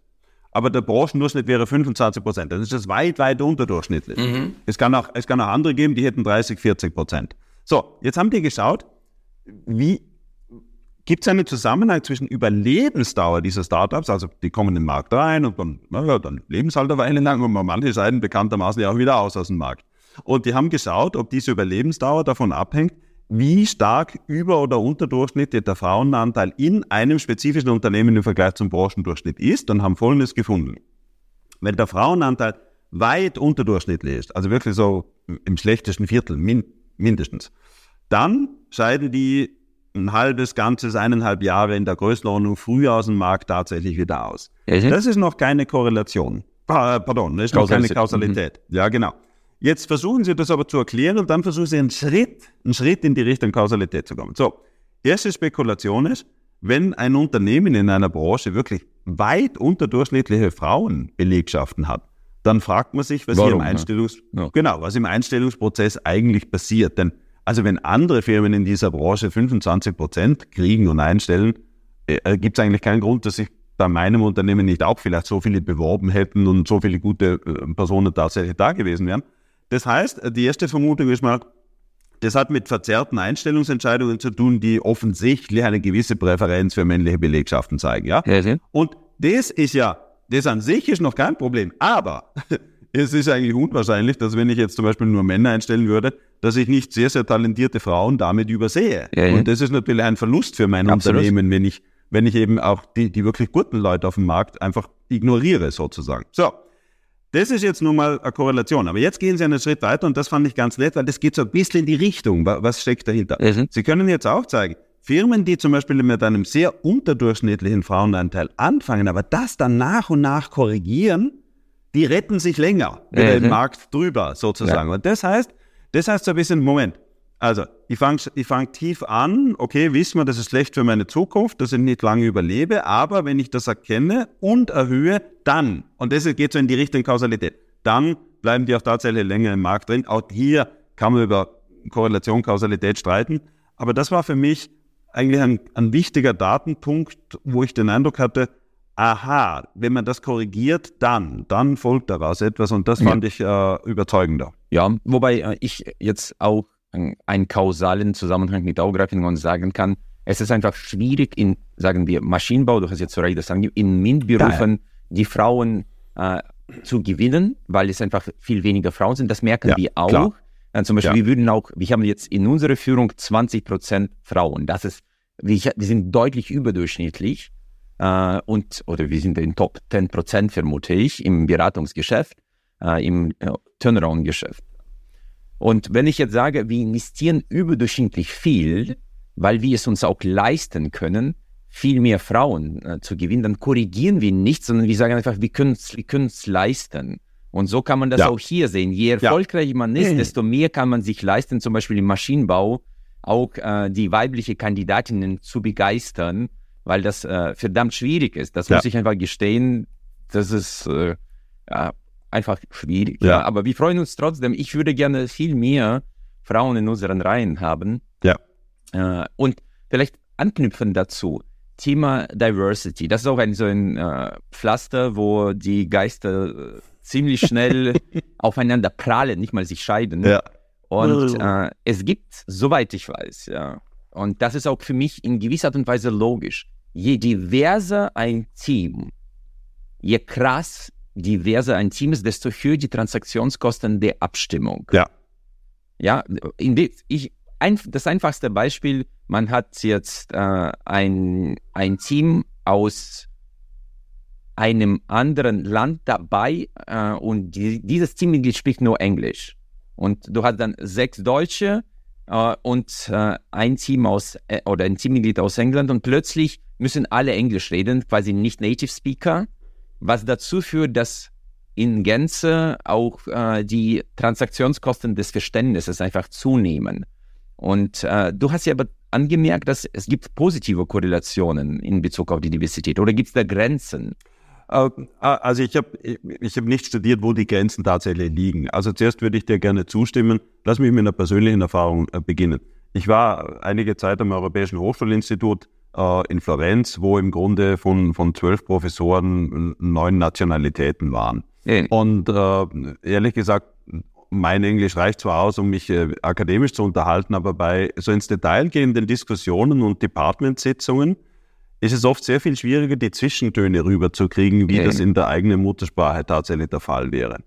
Aber der Branchendurchschnitt wäre 25 Prozent. Das ist das weit, weit unterdurchschnittlich. Mhm. Es, kann auch, es kann auch andere geben, die hätten 30, 40 Prozent. So, jetzt haben die geschaut, wie, Gibt es einen Zusammenhang zwischen Überlebensdauer dieser Startups, also die kommen in den Markt rein und dann, naja, dann leben sie halt eine Weile lang und manche scheiden bekanntermaßen ja auch wieder aus aus dem Markt. Und die haben geschaut, ob diese Überlebensdauer davon abhängt, wie stark über- oder unterdurchschnittlich der Frauenanteil in einem spezifischen Unternehmen im Vergleich zum Branchendurchschnitt ist und haben Folgendes gefunden. Wenn der Frauenanteil weit unterdurchschnittlich ist, also wirklich so im schlechtesten Viertel min mindestens, dann scheiden die ein halbes, ganzes, eineinhalb Jahre in der Größenordnung früher aus dem Markt tatsächlich wieder aus. Ja, das ist noch keine Korrelation. Pardon, das ist noch keine Kausalität. Mhm. Ja, genau. Jetzt versuchen Sie das aber zu erklären und dann versuchen Sie einen Schritt, einen Schritt in die Richtung Kausalität zu kommen. So, erste Spekulation ist, wenn ein Unternehmen in einer Branche wirklich weit unterdurchschnittliche Frauenbelegschaften hat, dann fragt man sich, was Warum, hier im Einstellungs ja. genau, was im Einstellungsprozess eigentlich passiert. Denn also wenn andere Firmen in dieser Branche 25 Prozent kriegen und einstellen, äh, gibt es eigentlich keinen Grund, dass sich bei meinem Unternehmen nicht auch vielleicht so viele beworben hätten und so viele gute äh, Personen tatsächlich da gewesen wären. Das heißt, die erste Vermutung ist mal, das hat mit verzerrten Einstellungsentscheidungen zu tun, die offensichtlich eine gewisse Präferenz für männliche Belegschaften zeigen. Ja? ja und das ist ja, das an sich ist noch kein Problem. Aber es ist eigentlich unwahrscheinlich, dass wenn ich jetzt zum Beispiel nur Männer einstellen würde, dass ich nicht sehr, sehr talentierte Frauen damit übersehe. Ja, ja. Und das ist natürlich ein Verlust für mein Absolut. Unternehmen, wenn ich, wenn ich eben auch die, die wirklich guten Leute auf dem Markt einfach ignoriere sozusagen. So, das ist jetzt nun mal eine Korrelation. Aber jetzt gehen Sie einen Schritt weiter und das fand ich ganz nett, weil das geht so ein bisschen in die Richtung. Was steckt dahinter? Mhm. Sie können jetzt auch zeigen, Firmen, die zum Beispiel mit einem sehr unterdurchschnittlichen Frauenanteil anfangen, aber das dann nach und nach korrigieren, die retten sich länger mhm. über den Markt drüber sozusagen. Ja. Und das heißt, das heißt so ein bisschen, Moment, also ich fange ich fang tief an, okay, wissen wir, das ist schlecht für meine Zukunft, dass ich nicht lange überlebe, aber wenn ich das erkenne und erhöhe, dann, und das geht so in die Richtung Kausalität, dann bleiben die auch tatsächlich länger im Markt drin. Auch hier kann man über Korrelation, Kausalität streiten, aber das war für mich eigentlich ein, ein wichtiger Datenpunkt, wo ich den Eindruck hatte, aha, wenn man das korrigiert, dann, dann folgt daraus etwas und das fand ja. ich äh, überzeugender. Ja, wobei äh, ich jetzt auch einen kausalen Zusammenhang mit und sagen kann, es ist einfach schwierig in, sagen wir, Maschinenbau, du hast jetzt Recht das angegeben, in MINT-Berufen ja. die Frauen äh, zu gewinnen, weil es einfach viel weniger Frauen sind. Das merken ja, wir auch. Äh, zum Beispiel, ja. wir würden auch, wir haben jetzt in unserer Führung 20 Prozent Frauen. Das ist, wir, wir sind deutlich überdurchschnittlich äh, und, oder wir sind in Top 10 Prozent, vermute ich, im Beratungsgeschäft, äh, im äh, Turnaround-Geschäft. Und wenn ich jetzt sage, wir investieren überdurchschnittlich viel, weil wir es uns auch leisten können, viel mehr Frauen äh, zu gewinnen, dann korrigieren wir nichts, sondern wir sagen einfach, wir können es wir leisten. Und so kann man das ja. auch hier sehen. Je erfolgreicher ja. man ist, mhm. desto mehr kann man sich leisten, zum Beispiel im Maschinenbau auch äh, die weibliche Kandidatinnen zu begeistern, weil das äh, verdammt schwierig ist. Das ja. muss ich einfach gestehen. Das ist äh, ja, einfach schwierig. Ja. Aber wir freuen uns trotzdem. Ich würde gerne viel mehr Frauen in unseren Reihen haben. Ja. Äh, und vielleicht anknüpfen dazu. Thema Diversity. Das ist auch ein so ein äh, Pflaster, wo die Geister äh, ziemlich schnell aufeinander prallen, nicht mal sich scheiden. Ja. Und äh, es gibt, soweit ich weiß, ja, und das ist auch für mich in gewisser Art und Weise logisch. Je diverser ein Team, je krass diverser ein Team ist, desto höher die Transaktionskosten der Abstimmung. Ja. Ja, ich, ein, das einfachste Beispiel, man hat jetzt äh, ein, ein Team aus einem anderen Land dabei äh, und die, dieses Teammitglied spricht nur Englisch. Und du hast dann sechs Deutsche äh, und äh, ein Team aus äh, oder ein Teammitglied aus England und plötzlich müssen alle Englisch reden, quasi nicht Native Speaker was dazu führt, dass in Gänze auch äh, die Transaktionskosten des Verständnisses einfach zunehmen. Und äh, du hast ja aber angemerkt, dass es gibt positive Korrelationen in Bezug auf die Diversität. Oder gibt es da Grenzen? Äh, also ich habe ich hab nicht studiert, wo die Grenzen tatsächlich liegen. Also zuerst würde ich dir gerne zustimmen. Lass mich mit einer persönlichen Erfahrung äh, beginnen. Ich war einige Zeit am Europäischen Hochschulinstitut in Florenz, wo im Grunde von, von zwölf Professoren neun Nationalitäten waren. Mhm. Und äh, ehrlich gesagt, mein Englisch reicht zwar aus, um mich äh, akademisch zu unterhalten, aber bei so ins Detail gehenden Diskussionen und Departmentsitzungen ist es oft sehr viel schwieriger, die Zwischentöne rüberzukriegen, wie mhm. das in der eigenen Muttersprache tatsächlich der Fall wäre.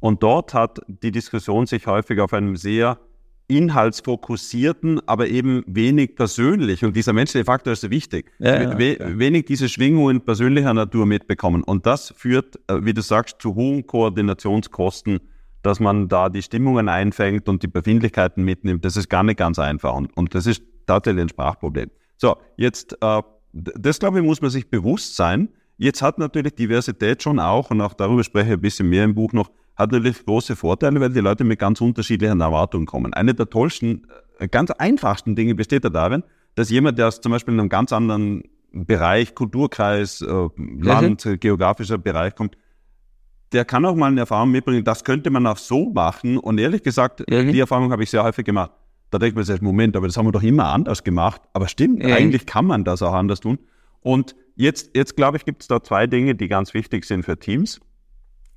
Und dort hat die Diskussion sich häufig auf einem sehr inhaltsfokussierten, aber eben wenig persönlich. Und dieser menschliche Faktor ist so wichtig. Ja, We ja. Wenig diese Schwingungen persönlicher Natur mitbekommen. Und das führt, äh, wie du sagst, zu hohen Koordinationskosten, dass man da die Stimmungen einfängt und die Befindlichkeiten mitnimmt. Das ist gar nicht ganz einfach. Und, und das ist tatsächlich ein Sprachproblem. So, jetzt, äh, das glaube ich, muss man sich bewusst sein. Jetzt hat natürlich Diversität schon auch, und auch darüber spreche ich ein bisschen mehr im Buch noch, hat natürlich große Vorteile, weil die Leute mit ganz unterschiedlichen Erwartungen kommen. Eine der tollsten, äh, ganz einfachsten Dinge besteht ja darin, dass jemand, der aus zum Beispiel in einem ganz anderen Bereich, Kulturkreis, äh, Land, mhm. geografischer Bereich kommt, der kann auch mal eine Erfahrung mitbringen, das könnte man auch so machen. Und ehrlich gesagt, mhm. die Erfahrung habe ich sehr häufig gemacht. Da denkt man sich, Moment, aber das haben wir doch immer anders gemacht. Aber stimmt, mhm. eigentlich kann man das auch anders tun. Und jetzt, jetzt glaube ich, gibt es da zwei Dinge, die ganz wichtig sind für Teams.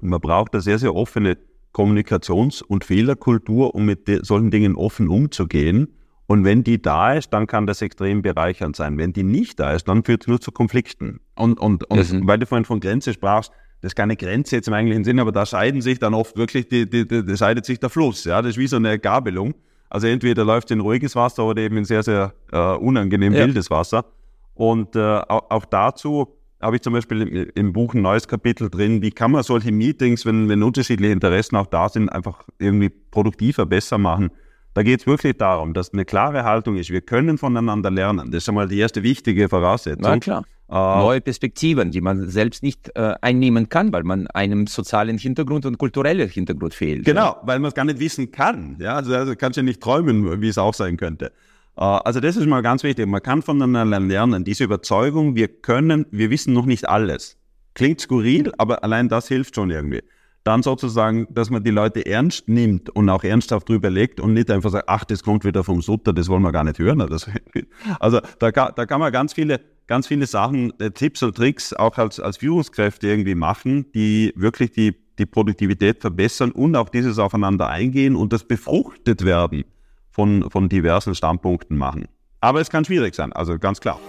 Man braucht eine sehr, sehr offene Kommunikations- und Fehlerkultur, um mit solchen Dingen offen umzugehen. Und wenn die da ist, dann kann das extrem bereichernd sein. Wenn die nicht da ist, dann führt es nur zu Konflikten. Und, und, und mhm. weil du vorhin von Grenze sprachst, das ist keine Grenze jetzt im eigentlichen Sinn, aber da scheiden sich dann oft wirklich, die, die, die, scheidet sich der Fluss. Ja, das ist wie so eine Gabelung. Also entweder läuft in ruhiges Wasser oder eben in sehr, sehr äh, unangenehm ja. wildes Wasser. Und äh, auch, auch dazu habe ich zum Beispiel im, im, Buch ein neues Kapitel drin, wie kann man solche Meetings, wenn, wenn unterschiedliche Interessen auch da sind, einfach irgendwie produktiver, besser machen. Da geht es wirklich darum, dass eine klare Haltung ist, wir können voneinander lernen. Das ist schon mal die erste wichtige Voraussetzung. Na klar. Äh, Neue Perspektiven, die man selbst nicht äh, einnehmen kann, weil man einem sozialen Hintergrund und kulturellen Hintergrund fehlt. Genau, ja. weil man es gar nicht wissen kann. Ja, also, also kannst du ja nicht träumen, wie es auch sein könnte. Äh, also das ist mal ganz wichtig. Man kann voneinander lernen. Diese Überzeugung, wir können, wir wissen noch nicht alles. Klingt skurril, aber allein das hilft schon irgendwie. Dann sozusagen, dass man die Leute ernst nimmt und auch ernsthaft drüber legt und nicht einfach sagt, ach, das kommt wieder vom Sutter, das wollen wir gar nicht hören. Also da kann, da kann man ganz viele, ganz viele Sachen, äh, Tipps und Tricks auch als, als Führungskräfte irgendwie machen, die wirklich die, die Produktivität verbessern und auch dieses Aufeinander eingehen und das befruchtet werden von, von diversen Standpunkten machen. Aber es kann schwierig sein, also ganz klar.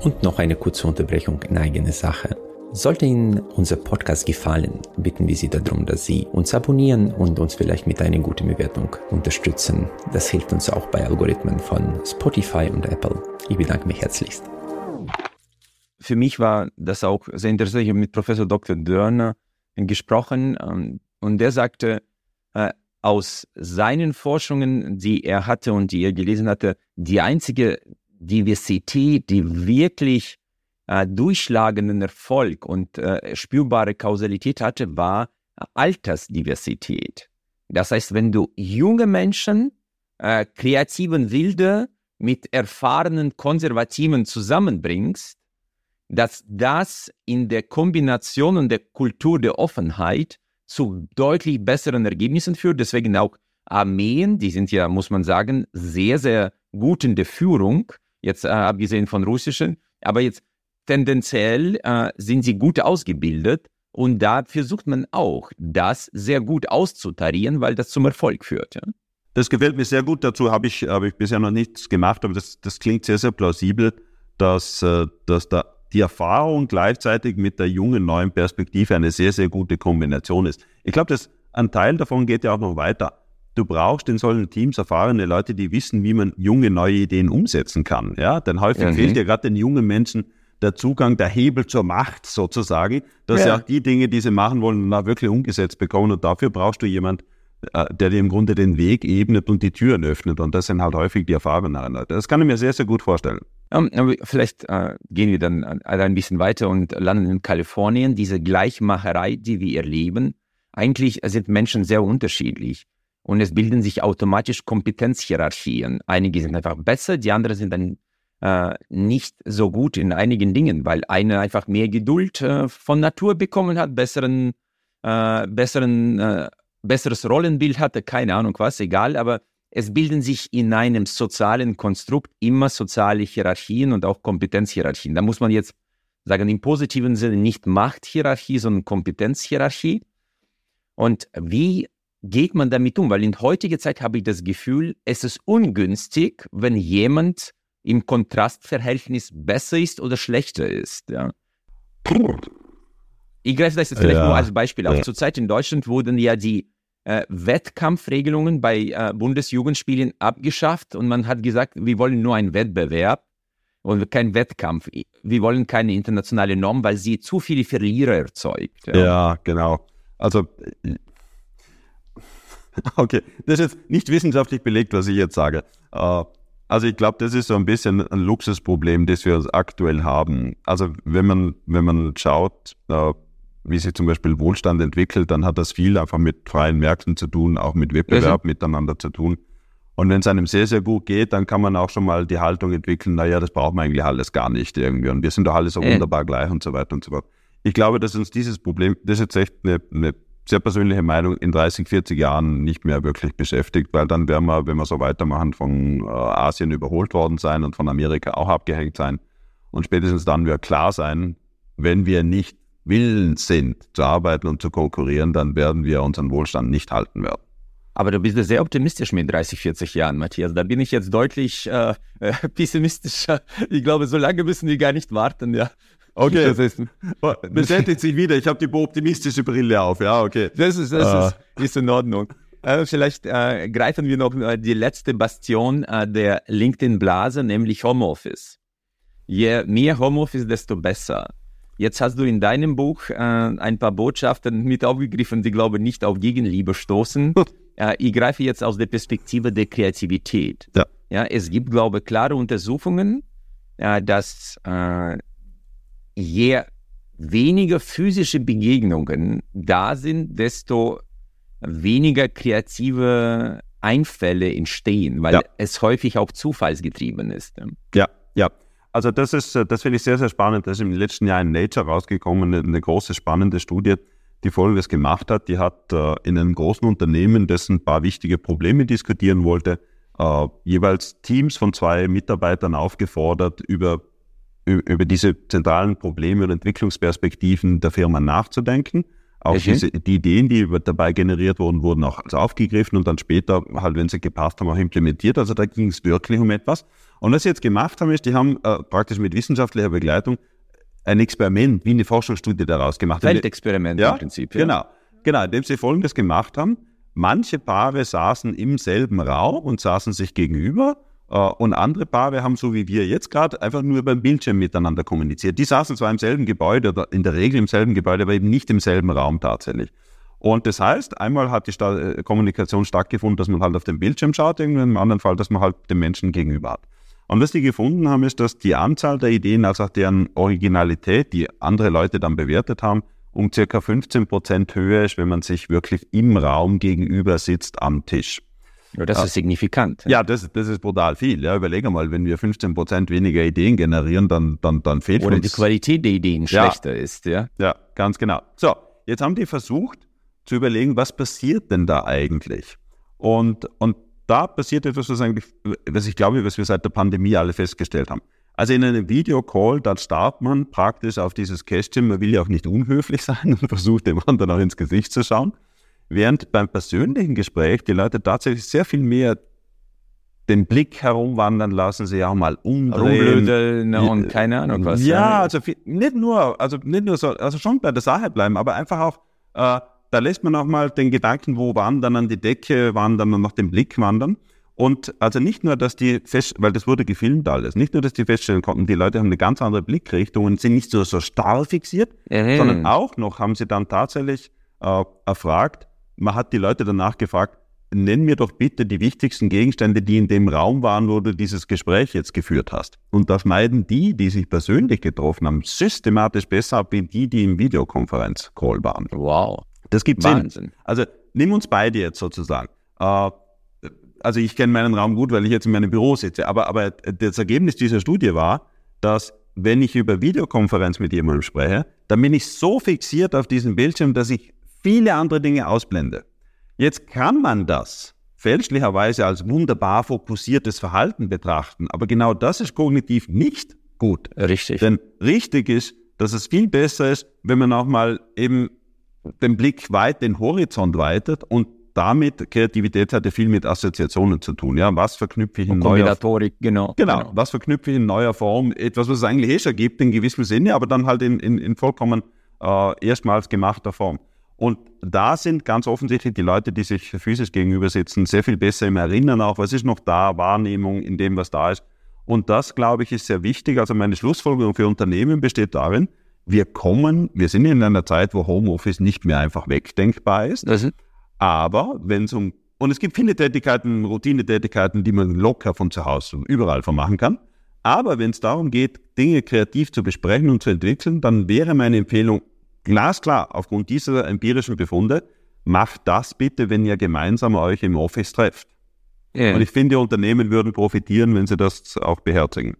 Und noch eine kurze Unterbrechung in eigene Sache. Sollte Ihnen unser Podcast gefallen, bitten wir Sie darum, dass Sie uns abonnieren und uns vielleicht mit einer guten Bewertung unterstützen. Das hilft uns auch bei Algorithmen von Spotify und Apple. Ich bedanke mich herzlichst. Für mich war das auch sehr interessant. Ich habe mit Professor Dr. Dörner gesprochen ähm, und der sagte, äh, aus seinen Forschungen, die er hatte und die er gelesen hatte, die einzige Diversität, die wirklich äh, durchschlagenden Erfolg und äh, spürbare Kausalität hatte, war Altersdiversität. Das heißt, wenn du junge Menschen, äh, kreativen Wilde mit erfahrenen Konservativen zusammenbringst, dass das in der Kombination und der Kultur der Offenheit zu deutlich besseren Ergebnissen führt. Deswegen auch Armeen, die sind ja, muss man sagen, sehr, sehr gut in der Führung, jetzt äh, abgesehen von russischen, aber jetzt tendenziell äh, sind sie gut ausgebildet und da versucht man auch, das sehr gut auszutarieren, weil das zum Erfolg führt. Ja? Das gefällt mir sehr gut. Dazu habe ich, hab ich bisher noch nichts gemacht, aber das, das klingt sehr, sehr plausibel, dass, äh, dass da die Erfahrung gleichzeitig mit der jungen neuen Perspektive eine sehr, sehr gute Kombination ist. Ich glaube, dass ein Teil davon geht ja auch noch weiter. Du brauchst in solchen Teams erfahrene Leute, die wissen, wie man junge neue Ideen umsetzen kann. Ja, denn häufig mhm. fehlt ja gerade den jungen Menschen der Zugang, der Hebel zur Macht sozusagen, dass ja. sie auch die Dinge, die sie machen wollen, da wirklich umgesetzt bekommen. Und dafür brauchst du jemand, äh, der dir im Grunde den Weg ebnet und die Türen öffnet. Und das sind halt häufig die erfahrenen Leute. Das kann ich mir sehr, sehr gut vorstellen. Um, vielleicht äh, gehen wir dann ein bisschen weiter und landen in Kalifornien. Diese Gleichmacherei, die wir erleben, eigentlich sind Menschen sehr unterschiedlich. Und es bilden sich automatisch Kompetenzhierarchien. Einige sind einfach besser, die anderen sind dann äh, nicht so gut in einigen Dingen, weil einer einfach mehr Geduld äh, von Natur bekommen hat, besseren, äh, besseren, äh, besseres Rollenbild hatte, keine Ahnung was, egal, aber es bilden sich in einem sozialen Konstrukt immer soziale Hierarchien und auch Kompetenzhierarchien. Da muss man jetzt sagen, im positiven Sinne nicht Machthierarchie, sondern Kompetenzhierarchie. Und wie geht man damit um? Weil in heutiger Zeit habe ich das Gefühl, es ist ungünstig, wenn jemand im Kontrastverhältnis besser ist oder schlechter ist. Ja. Ich greife das jetzt vielleicht ja. nur als Beispiel auf. Ja. Zurzeit in Deutschland wurden ja die äh, Wettkampfregelungen bei äh, Bundesjugendspielen abgeschafft und man hat gesagt, wir wollen nur einen Wettbewerb und kein Wettkampf. Wir wollen keine internationale Norm, weil sie zu viele Verlierer erzeugt. Ja, ja genau. Also okay, das ist jetzt nicht wissenschaftlich belegt, was ich jetzt sage. Uh, also ich glaube, das ist so ein bisschen ein Luxusproblem, das wir aktuell haben. Also wenn man, wenn man schaut, uh, wie sich zum Beispiel Wohlstand entwickelt, dann hat das viel einfach mit freien Märkten zu tun, auch mit Wettbewerb mhm. miteinander zu tun. Und wenn es einem sehr, sehr gut geht, dann kann man auch schon mal die Haltung entwickeln, naja, das braucht man eigentlich alles gar nicht irgendwie. Und wir sind doch alle so äh. wunderbar gleich und so weiter und so fort. Ich glaube, dass uns dieses Problem, das ist jetzt echt eine, eine sehr persönliche Meinung, in 30, 40 Jahren nicht mehr wirklich beschäftigt, weil dann werden wir, wenn wir so weitermachen, von äh, Asien überholt worden sein und von Amerika auch abgehängt sein. Und spätestens dann wird klar sein, wenn wir nicht willens sind zu arbeiten und zu konkurrieren, dann werden wir unseren Wohlstand nicht halten werden. Aber du bist ja sehr optimistisch mit 30, 40 Jahren, Matthias. Da bin ich jetzt deutlich äh, äh, pessimistischer. Ich glaube, so lange müssen wir gar nicht warten, ja. Okay, das ist, bestätigt sich wieder. Ich habe die optimistische Brille auf, ja, okay. Das ist, das uh. ist, ist in Ordnung. Äh, vielleicht äh, greifen wir noch äh, die letzte Bastion äh, der LinkedIn-Blase, nämlich Homeoffice. Je mehr Homeoffice, desto besser. Jetzt hast du in deinem Buch äh, ein paar Botschaften mit aufgegriffen, die, glaube ich, nicht auf Gegenliebe stoßen. äh, ich greife jetzt aus der Perspektive der Kreativität. Ja. Ja, es gibt, glaube ich, klare Untersuchungen, äh, dass je weniger physische Begegnungen da sind, desto weniger kreative Einfälle entstehen, weil ja. es häufig auch zufallsgetrieben ist. Ja, ja. Also das ist, äh, das finde ich sehr, sehr spannend. Das ist im letzten Jahr in Nature rausgekommen, eine, eine große, spannende Studie, die Folgendes gemacht hat. Die hat äh, in einem großen Unternehmen, das ein paar wichtige Probleme diskutieren wollte, äh, jeweils Teams von zwei Mitarbeitern aufgefordert, über, über diese zentralen Probleme und Entwicklungsperspektiven der Firma nachzudenken auch okay. diese, die Ideen, die dabei generiert wurden, wurden auch also aufgegriffen und dann später, halt, wenn sie gepasst haben, auch implementiert. Also da ging es wirklich um etwas. Und was sie jetzt gemacht haben, ist, die haben äh, praktisch mit wissenschaftlicher Begleitung ein Experiment, wie eine Forschungsstudie daraus gemacht. Weltexperiment ja, im Prinzip. Ja. Genau, genau, indem sie Folgendes gemacht haben. Manche Paare saßen im selben Raum und saßen sich gegenüber äh, und andere Paare haben, so wie wir jetzt gerade, einfach nur beim Bildschirm miteinander kommuniziert. Die saßen zwar im selben Gebäude oder in der Regel im selben Gebäude, aber eben nicht im selben Raum tatsächlich. Und das heißt, einmal hat die Sta äh, Kommunikation stattgefunden, dass man halt auf den Bildschirm schaut, einem anderen Fall, dass man halt den Menschen gegenüber hat. Und was die gefunden haben, ist, dass die Anzahl der Ideen, also auch deren Originalität, die andere Leute dann bewertet haben, um circa 15 Prozent höher ist, wenn man sich wirklich im Raum gegenüber sitzt am Tisch. Ja, das ja. ist signifikant. Ja, das, das ist brutal viel. Ja, überlege mal, wenn wir 15 Prozent weniger Ideen generieren, dann, dann, dann fehlt Oder uns... die Qualität der Ideen ja. schlechter ist, ja. Ja, ganz genau. So, jetzt haben die versucht zu überlegen, was passiert denn da eigentlich? Und, und da passiert etwas, was eigentlich, was ich glaube, was wir seit der Pandemie alle festgestellt haben. Also in einem Videocall, da startet man praktisch auf dieses Kästchen, man will ja auch nicht unhöflich sein und versucht dem anderen auch ins Gesicht zu schauen. Während beim persönlichen Gespräch die Leute tatsächlich sehr viel mehr den Blick herumwandern lassen, sie auch mal umdrehen. Und keine Ahnung was. Ja, also nicht nur, also nicht nur so, also schon bei der Sache bleiben, aber einfach auch, äh, da lässt man auch mal den Gedanken, wo wandern, an die Decke wandern und nach dem Blick wandern. Und also nicht nur, dass die fest, weil das wurde gefilmt alles, nicht nur, dass die feststellen konnten, die Leute haben eine ganz andere Blickrichtung und sind nicht so, so starr fixiert, mhm. sondern auch noch haben sie dann tatsächlich äh, erfragt, man hat die Leute danach gefragt, nenn mir doch bitte die wichtigsten Gegenstände, die in dem Raum waren, wo du dieses Gespräch jetzt geführt hast. Und da schneiden die, die sich persönlich getroffen haben, systematisch besser ab, wie die, die im Videokonferenz-Call waren. Wow. Das gibt Wahnsinn. Sinn. Also nimm uns beide jetzt sozusagen. Äh, also ich kenne meinen Raum gut, weil ich jetzt in meinem Büro sitze, aber, aber das Ergebnis dieser Studie war, dass wenn ich über Videokonferenz mit jemandem spreche, dann bin ich so fixiert auf diesen Bildschirm, dass ich viele andere Dinge ausblende. Jetzt kann man das fälschlicherweise als wunderbar fokussiertes Verhalten betrachten, aber genau das ist kognitiv nicht gut. Richtig. Denn richtig ist, dass es viel besser ist, wenn man auch mal eben den Blick weit, den Horizont weitet und damit Kreativität hat ja viel mit Assoziationen zu tun. Ja, was verknüpfe ich in neuer genau, genau. Genau, was verknüpfe ich in neuer Form? Etwas, was es eigentlich eh schon gibt in gewissem Sinne, aber dann halt in, in, in vollkommen äh, erstmals gemachter Form. Und da sind ganz offensichtlich die Leute, die sich physisch gegenüber sitzen, sehr viel besser im Erinnern auch, was ist noch da, Wahrnehmung in dem, was da ist. Und das, glaube ich, ist sehr wichtig. Also meine Schlussfolgerung für Unternehmen besteht darin, wir kommen, wir sind in einer Zeit, wo Homeoffice nicht mehr einfach wegdenkbar ist. ist aber wenn es um, und es gibt viele Tätigkeiten, Routinetätigkeiten, die man locker von zu Hause überall vermachen kann. Aber wenn es darum geht, Dinge kreativ zu besprechen und zu entwickeln, dann wäre meine Empfehlung, glasklar, aufgrund dieser empirischen Befunde, macht das bitte, wenn ihr gemeinsam euch im Office trefft. Yeah. Und ich finde, Unternehmen würden profitieren, wenn sie das auch beherzigen.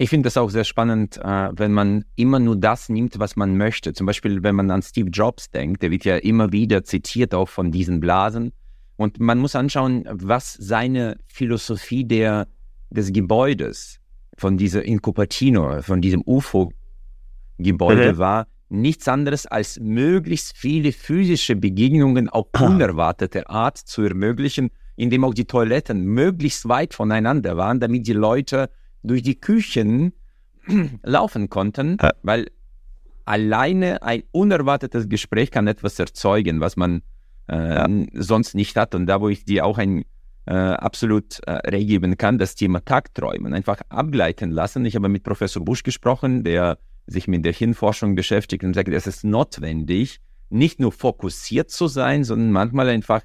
Ich finde das auch sehr spannend, äh, wenn man immer nur das nimmt, was man möchte. Zum Beispiel, wenn man an Steve Jobs denkt, der wird ja immer wieder zitiert auch von diesen Blasen. Und man muss anschauen, was seine Philosophie der, des Gebäudes, von dieser Incupatino, von diesem UFO-Gebäude mhm. war nichts anderes als möglichst viele physische Begegnungen auch ah. unerwarteter Art zu ermöglichen, indem auch die Toiletten möglichst weit voneinander waren, damit die Leute durch die Küchen laufen konnten, ja. weil alleine ein unerwartetes Gespräch kann etwas erzeugen, was man äh, ja. sonst nicht hat. Und da, wo ich dir auch ein äh, absolut äh, reingeben kann, das Thema Tagträumen einfach abgleiten lassen. Ich habe mit Professor Busch gesprochen, der sich mit der Hirnforschung beschäftigt und sagt, es ist notwendig, nicht nur fokussiert zu sein, sondern manchmal einfach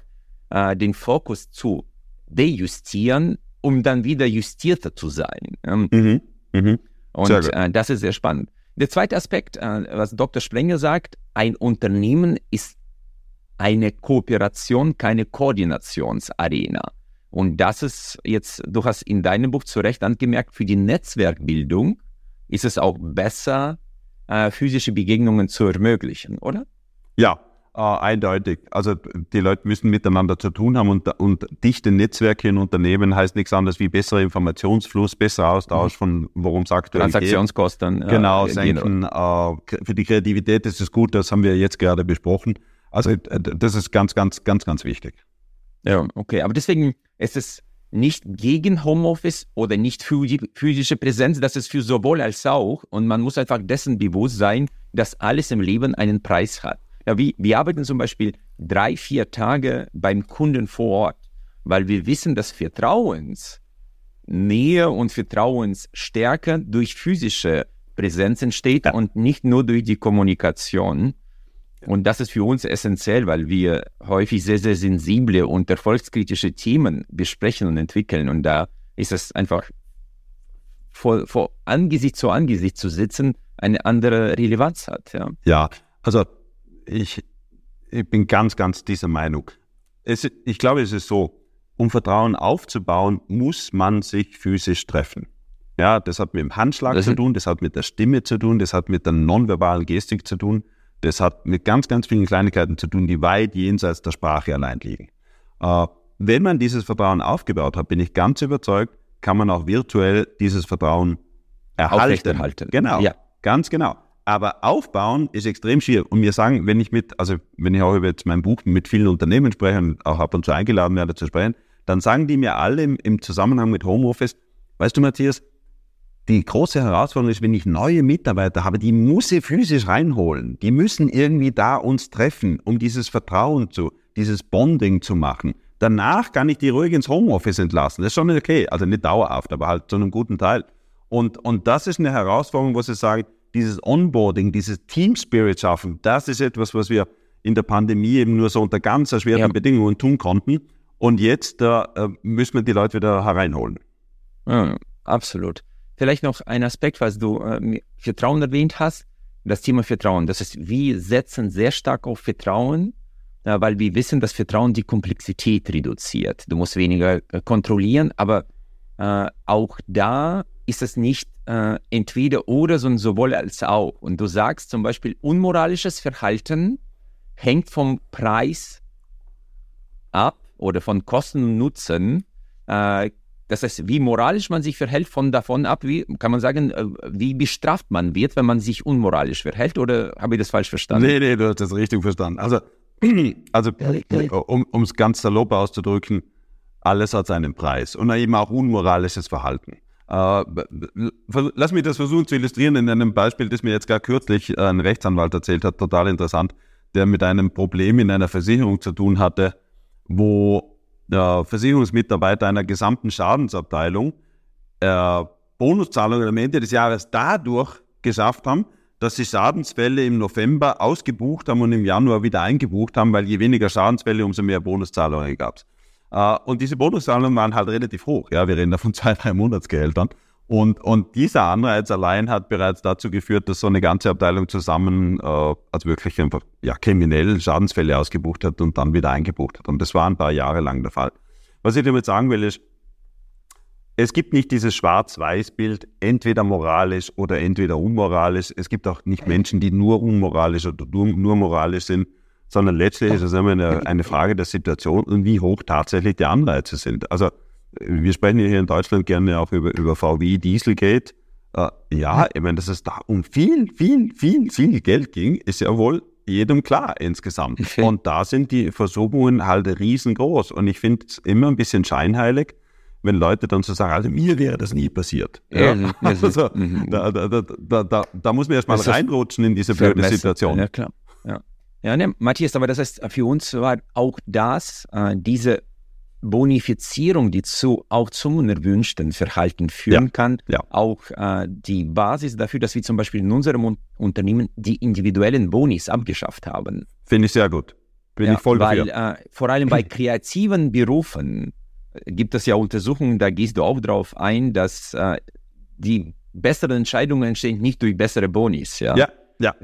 äh, den Fokus zu dejustieren, um dann wieder justierter zu sein. Mhm. Mhm. Und äh, das ist sehr spannend. Der zweite Aspekt, äh, was Dr. Sprenger sagt, ein Unternehmen ist eine Kooperation, keine Koordinationsarena. Und das ist jetzt, du hast in deinem Buch zu Recht angemerkt, für die Netzwerkbildung ist es auch besser, äh, physische Begegnungen zu ermöglichen, oder? Ja, äh, eindeutig. Also die Leute müssen miteinander zu tun haben und, und dichte Netzwerke in Unternehmen heißt nichts anderes wie besserer Informationsfluss, besserer Austausch von, worum sagt Transaktionskosten. Ja, genau, senken. Äh, für die Kreativität ist es gut, das haben wir jetzt gerade besprochen. Also das ist ganz, ganz, ganz, ganz wichtig. Ja, okay. Aber deswegen ist es nicht gegen Homeoffice oder nicht physische Präsenz, das ist für sowohl als auch. Und man muss einfach dessen bewusst sein, dass alles im Leben einen Preis hat. Ja, wie, wir arbeiten zum Beispiel drei, vier Tage beim Kunden vor Ort, weil wir wissen, dass Vertrauens Nähe und Vertrauensstärke durch physische Präsenz entsteht ja. und nicht nur durch die Kommunikation. Und das ist für uns essentiell, weil wir häufig sehr, sehr sensible und erfolgskritische Themen besprechen und entwickeln. Und da ist es einfach vor, vor Angesicht zu Angesicht zu sitzen, eine andere Relevanz hat. Ja, ja also ich, ich bin ganz, ganz dieser Meinung. Es, ich glaube, es ist so, um Vertrauen aufzubauen, muss man sich physisch treffen. Ja, das hat mit dem Handschlag das zu tun, das hat mit der Stimme zu tun, das hat mit der nonverbalen Gestik zu tun, das hat mit ganz, ganz vielen Kleinigkeiten zu tun, die weit jenseits der Sprache allein liegen. Äh, wenn man dieses Vertrauen aufgebaut hat, bin ich ganz überzeugt, kann man auch virtuell dieses Vertrauen erhalten. Genau, ja. ganz genau. Aber aufbauen ist extrem schwierig. Und mir sagen, wenn ich mit, also wenn ich auch über jetzt mein Buch mit vielen Unternehmen spreche und auch ab und zu eingeladen werde zu sprechen, dann sagen die mir alle im, im Zusammenhang mit Homeoffice, weißt du, Matthias, die große Herausforderung ist, wenn ich neue Mitarbeiter habe, die muss ich physisch reinholen. Die müssen irgendwie da uns treffen, um dieses Vertrauen zu, dieses Bonding zu machen. Danach kann ich die ruhig ins Homeoffice entlassen. Das ist schon okay. Also nicht dauerhaft, aber halt zu einem guten Teil. Und, und das ist eine Herausforderung, wo sie sagen, dieses Onboarding, dieses Team Spirit schaffen, das ist etwas, was wir in der Pandemie eben nur so unter ganz erschwerten ja. Bedingungen tun konnten. Und jetzt äh, müssen wir die Leute wieder hereinholen. Ja, absolut. Vielleicht noch ein Aspekt, was du äh, Vertrauen erwähnt hast, das Thema Vertrauen. Das ist, wir setzen sehr stark auf Vertrauen, äh, weil wir wissen, dass Vertrauen die Komplexität reduziert. Du musst weniger äh, kontrollieren, aber äh, auch da ist es nicht äh, entweder oder, sondern sowohl als auch. Und du sagst zum Beispiel, unmoralisches Verhalten hängt vom Preis ab oder von Kosten und Nutzen. Äh, das heißt, wie moralisch man sich verhält, von davon ab, wie kann man sagen, äh, wie bestraft man wird, wenn man sich unmoralisch verhält, oder habe ich das falsch verstanden? Nee, nee, du hast das richtig verstanden. Also, also um es ganz salopp auszudrücken, alles hat seinen Preis und eben auch unmoralisches Verhalten. Äh, lass mich das versuchen zu illustrieren in einem Beispiel, das mir jetzt gar kürzlich ein Rechtsanwalt erzählt hat, total interessant, der mit einem Problem in einer Versicherung zu tun hatte, wo der Versicherungsmitarbeiter einer gesamten Schadensabteilung äh, Bonuszahlungen am Ende des Jahres dadurch geschafft haben, dass sie Schadensfälle im November ausgebucht haben und im Januar wieder eingebucht haben, weil je weniger Schadensfälle, umso mehr Bonuszahlungen gab es. Uh, und diese Bonuszahlungen waren halt relativ hoch. Ja, wir reden da von zwei, drei Monatsgehältern. Und, und dieser Anreiz allein hat bereits dazu geführt, dass so eine ganze Abteilung zusammen, äh, also wirklich einfach, ja, kriminell Schadensfälle ausgebucht hat und dann wieder eingebucht hat. Und das war ein paar Jahre lang der Fall. Was ich damit sagen will, ist, es gibt nicht dieses Schwarz-Weiß-Bild, entweder moralisch oder entweder unmoralisch. Es gibt auch nicht Menschen, die nur unmoralisch oder nur, nur moralisch sind sondern letztlich ist es immer eine, eine Frage der Situation und wie hoch tatsächlich die Anreize sind. Also wir sprechen hier in Deutschland gerne auch über, über VW Dieselgate. Äh, ja, ich meine, dass es da um viel, viel, viel, viel Geld ging, ist ja wohl jedem klar insgesamt. Und da sind die Versuchungen halt riesengroß. Und ich finde es immer ein bisschen scheinheilig, wenn Leute dann so sagen, also mir wäre das nie passiert. Ja, ja also, mhm. da, da, da, da, da muss man erstmal reinrutschen in diese blöde Situation. Ja, klar. Ja. Ja, ne, Matthias, aber das heißt, für uns war auch das, äh, diese Bonifizierung, die zu, auch zum unerwünschten Verhalten führen Ja, kann, ja. auch äh, die Basis dafür, dass wir zum Beispiel in unserem Un Unternehmen die individuellen Bonis abgeschafft haben. Finde ich sehr gut. Bin Ja, ich voll weil dafür. äh, vor allem bei kreativen Berufen äh, gibt es ja Untersuchungen, da gehst du auch drauf ein, dass äh, die besseren Entscheidungen entstehen nicht durch bessere Bonis. Ja, Ja, ja.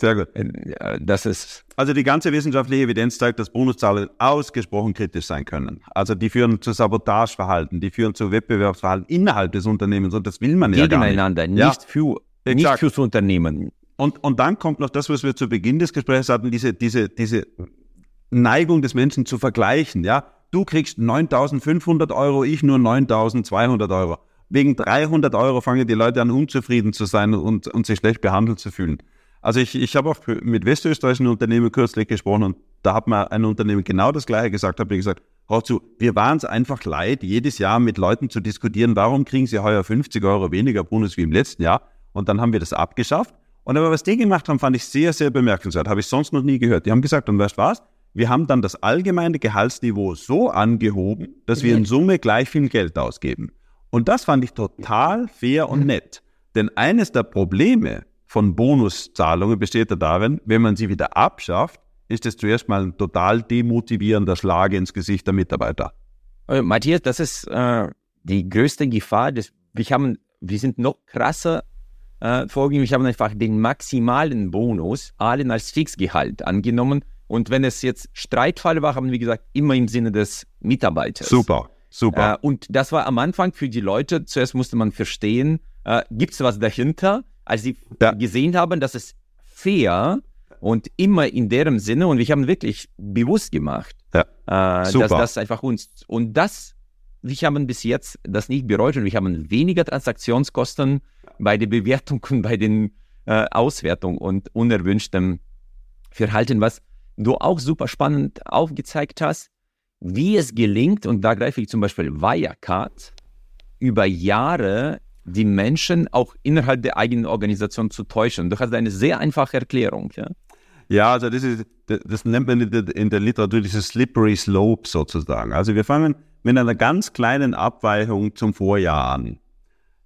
Sehr gut. Äh, das ist Also die ganze wissenschaftliche Evidenz zeigt, dass Bonuszahlungen ausgesprochen kritisch sein können. Also die führen zu Sabotageverhalten, die führen zu Wettbewerbsverhalten innerhalb des Unternehmens und das will man ja gar nicht. gegeneinander, Ja, nicht, für, nicht fürs Unternehmen. Und, und dann kommt noch das, was wir zu Beginn des Gesprächs hatten, diese, diese, diese Neigung des Menschen zu vergleichen. Ja, du kriegst 9.500 Euro, ich nur 9.200 Euro. Wegen 300 Euro fangen die Leute an, unzufrieden zu sein und, und sich schlecht behandelt zu fühlen. Also ich, ich habe auch mit westösterreichischen Unternehmen kürzlich gesprochen und da hat mir ein Unternehmen genau das Gleiche gesagt, habe ich gesagt, hör zu, wir waren es einfach leid, jedes Jahr mit Leuten zu diskutieren, warum kriegen sie heuer 50 Euro weniger Bonus wie im letzten Jahr? Und dann haben wir das abgeschafft. Und aber was die gemacht haben, fand ich sehr, sehr bemerkenswert. Habe ich sonst noch nie gehört. Die haben gesagt, und weißt du was? Wir haben dann das allgemeine Gehaltsniveau so angehoben, dass wir in Summe gleich viel Geld ausgeben. Und das fand ich total fair und nett. Denn eines der Probleme von Bonuszahlungen besteht ja darin, wenn man sie wieder abschafft, ist es zuerst mal ein total demotivierender Schlag ins Gesicht der Mitarbeiter. Äh, Matthias, das ist äh, die größte Gefahr. Des, wir, haben, wir sind noch krasser äh, vorgegangen. Wir haben einfach den maximalen Bonus allen als Fixgehalt angenommen. Und wenn es jetzt Streitfall war, haben wir gesagt, immer im Sinne des Mitarbeiters. Super, super. Äh, und das war am Anfang für die Leute, zuerst musste man verstehen, äh, gibt es was dahinter? Als sie Ja. gesehen haben, dass es fair und immer in deren Sinne, und wir haben wirklich bewusst gemacht, Ja. äh, dass das einfach uns, und das, wir haben bis jetzt das nicht bereut und wir haben weniger Transaktionskosten bei der Bewertung und bei den äh, Auswertung und unerwünschtem Verhalten, was du auch super spannend aufgezeigt hast, wie es gelingt, und da greife ich zum Beispiel Wirecard, über Jahre die Menschen auch innerhalb der eigenen Organisation zu täuschen. Du hast eine sehr einfache Erklärung. Ja? Ja, also das ist, das nennt man in der- Literatur dieses slippery slope sozusagen. Also wir fangen mit einer ganz kleinen Abweichung zum Vorjahr an.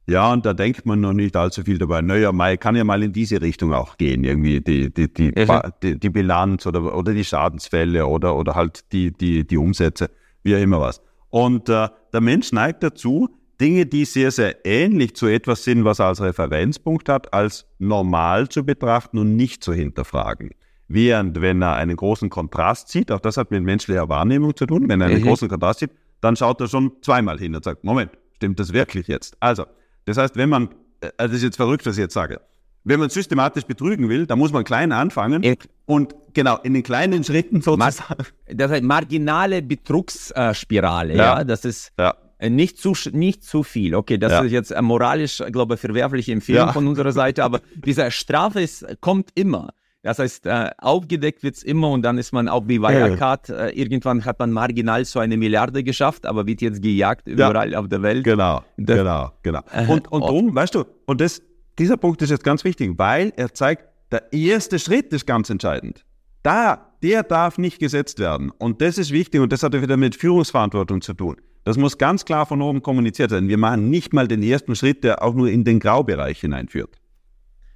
Ja, und da denkt man noch nicht allzu viel dabei. Naja, Mai kann ja mal in diese Richtung auch gehen, irgendwie die, die, die, die, die Bilanz oder, oder die Schadensfälle oder, oder halt die, die, die Umsätze, wie auch immer was. Und äh, der Mensch neigt dazu, Dinge, die sehr, sehr ähnlich zu etwas sind, was er als Referenzpunkt hat, als normal zu betrachten und nicht zu hinterfragen. Während, wenn er einen großen Kontrast sieht, auch das hat mit menschlicher Wahrnehmung zu tun, wenn er einen Mhm. großen Kontrast sieht, dann schaut er schon zweimal hin und sagt, Moment, stimmt das wirklich jetzt? Also, das heißt, wenn man, äh, also das ist jetzt verrückt, was ich jetzt sage, wenn man systematisch betrügen will, dann muss man klein anfangen Ja. und genau, in den kleinen Schritten Mar sozusagen. das heißt marginale Betrugsspirale. Ja. Ja. das ist Ja. Äh, nicht zu, nicht zu viel. Okay, das Ja. ist jetzt moralisch, äh, glaube ich, verwerfliche Empfehlung Ja. von unserer Seite, aber diese Strafe ist, kommt immer. Das heißt, äh, aufgedeckt wird's immer und dann ist man auch wie Wirecard. Äh, irgendwann hat man marginal so eine Milliarde geschafft, aber wird jetzt gejagt überall auf der Welt. Genau, Das- genau, genau. Äh, Und, und drum, weißt du, und das, dieser Punkt ist jetzt ganz wichtig, weil er zeigt, der erste Schritt ist ganz entscheidend. Da, der darf nicht gesetzt werden. Und das ist wichtig und das hat wieder mit Führungsverantwortung zu tun. Das muss ganz klar von oben kommuniziert sein. Wir machen nicht mal den ersten Schritt, der auch nur in den Graubereich hineinführt.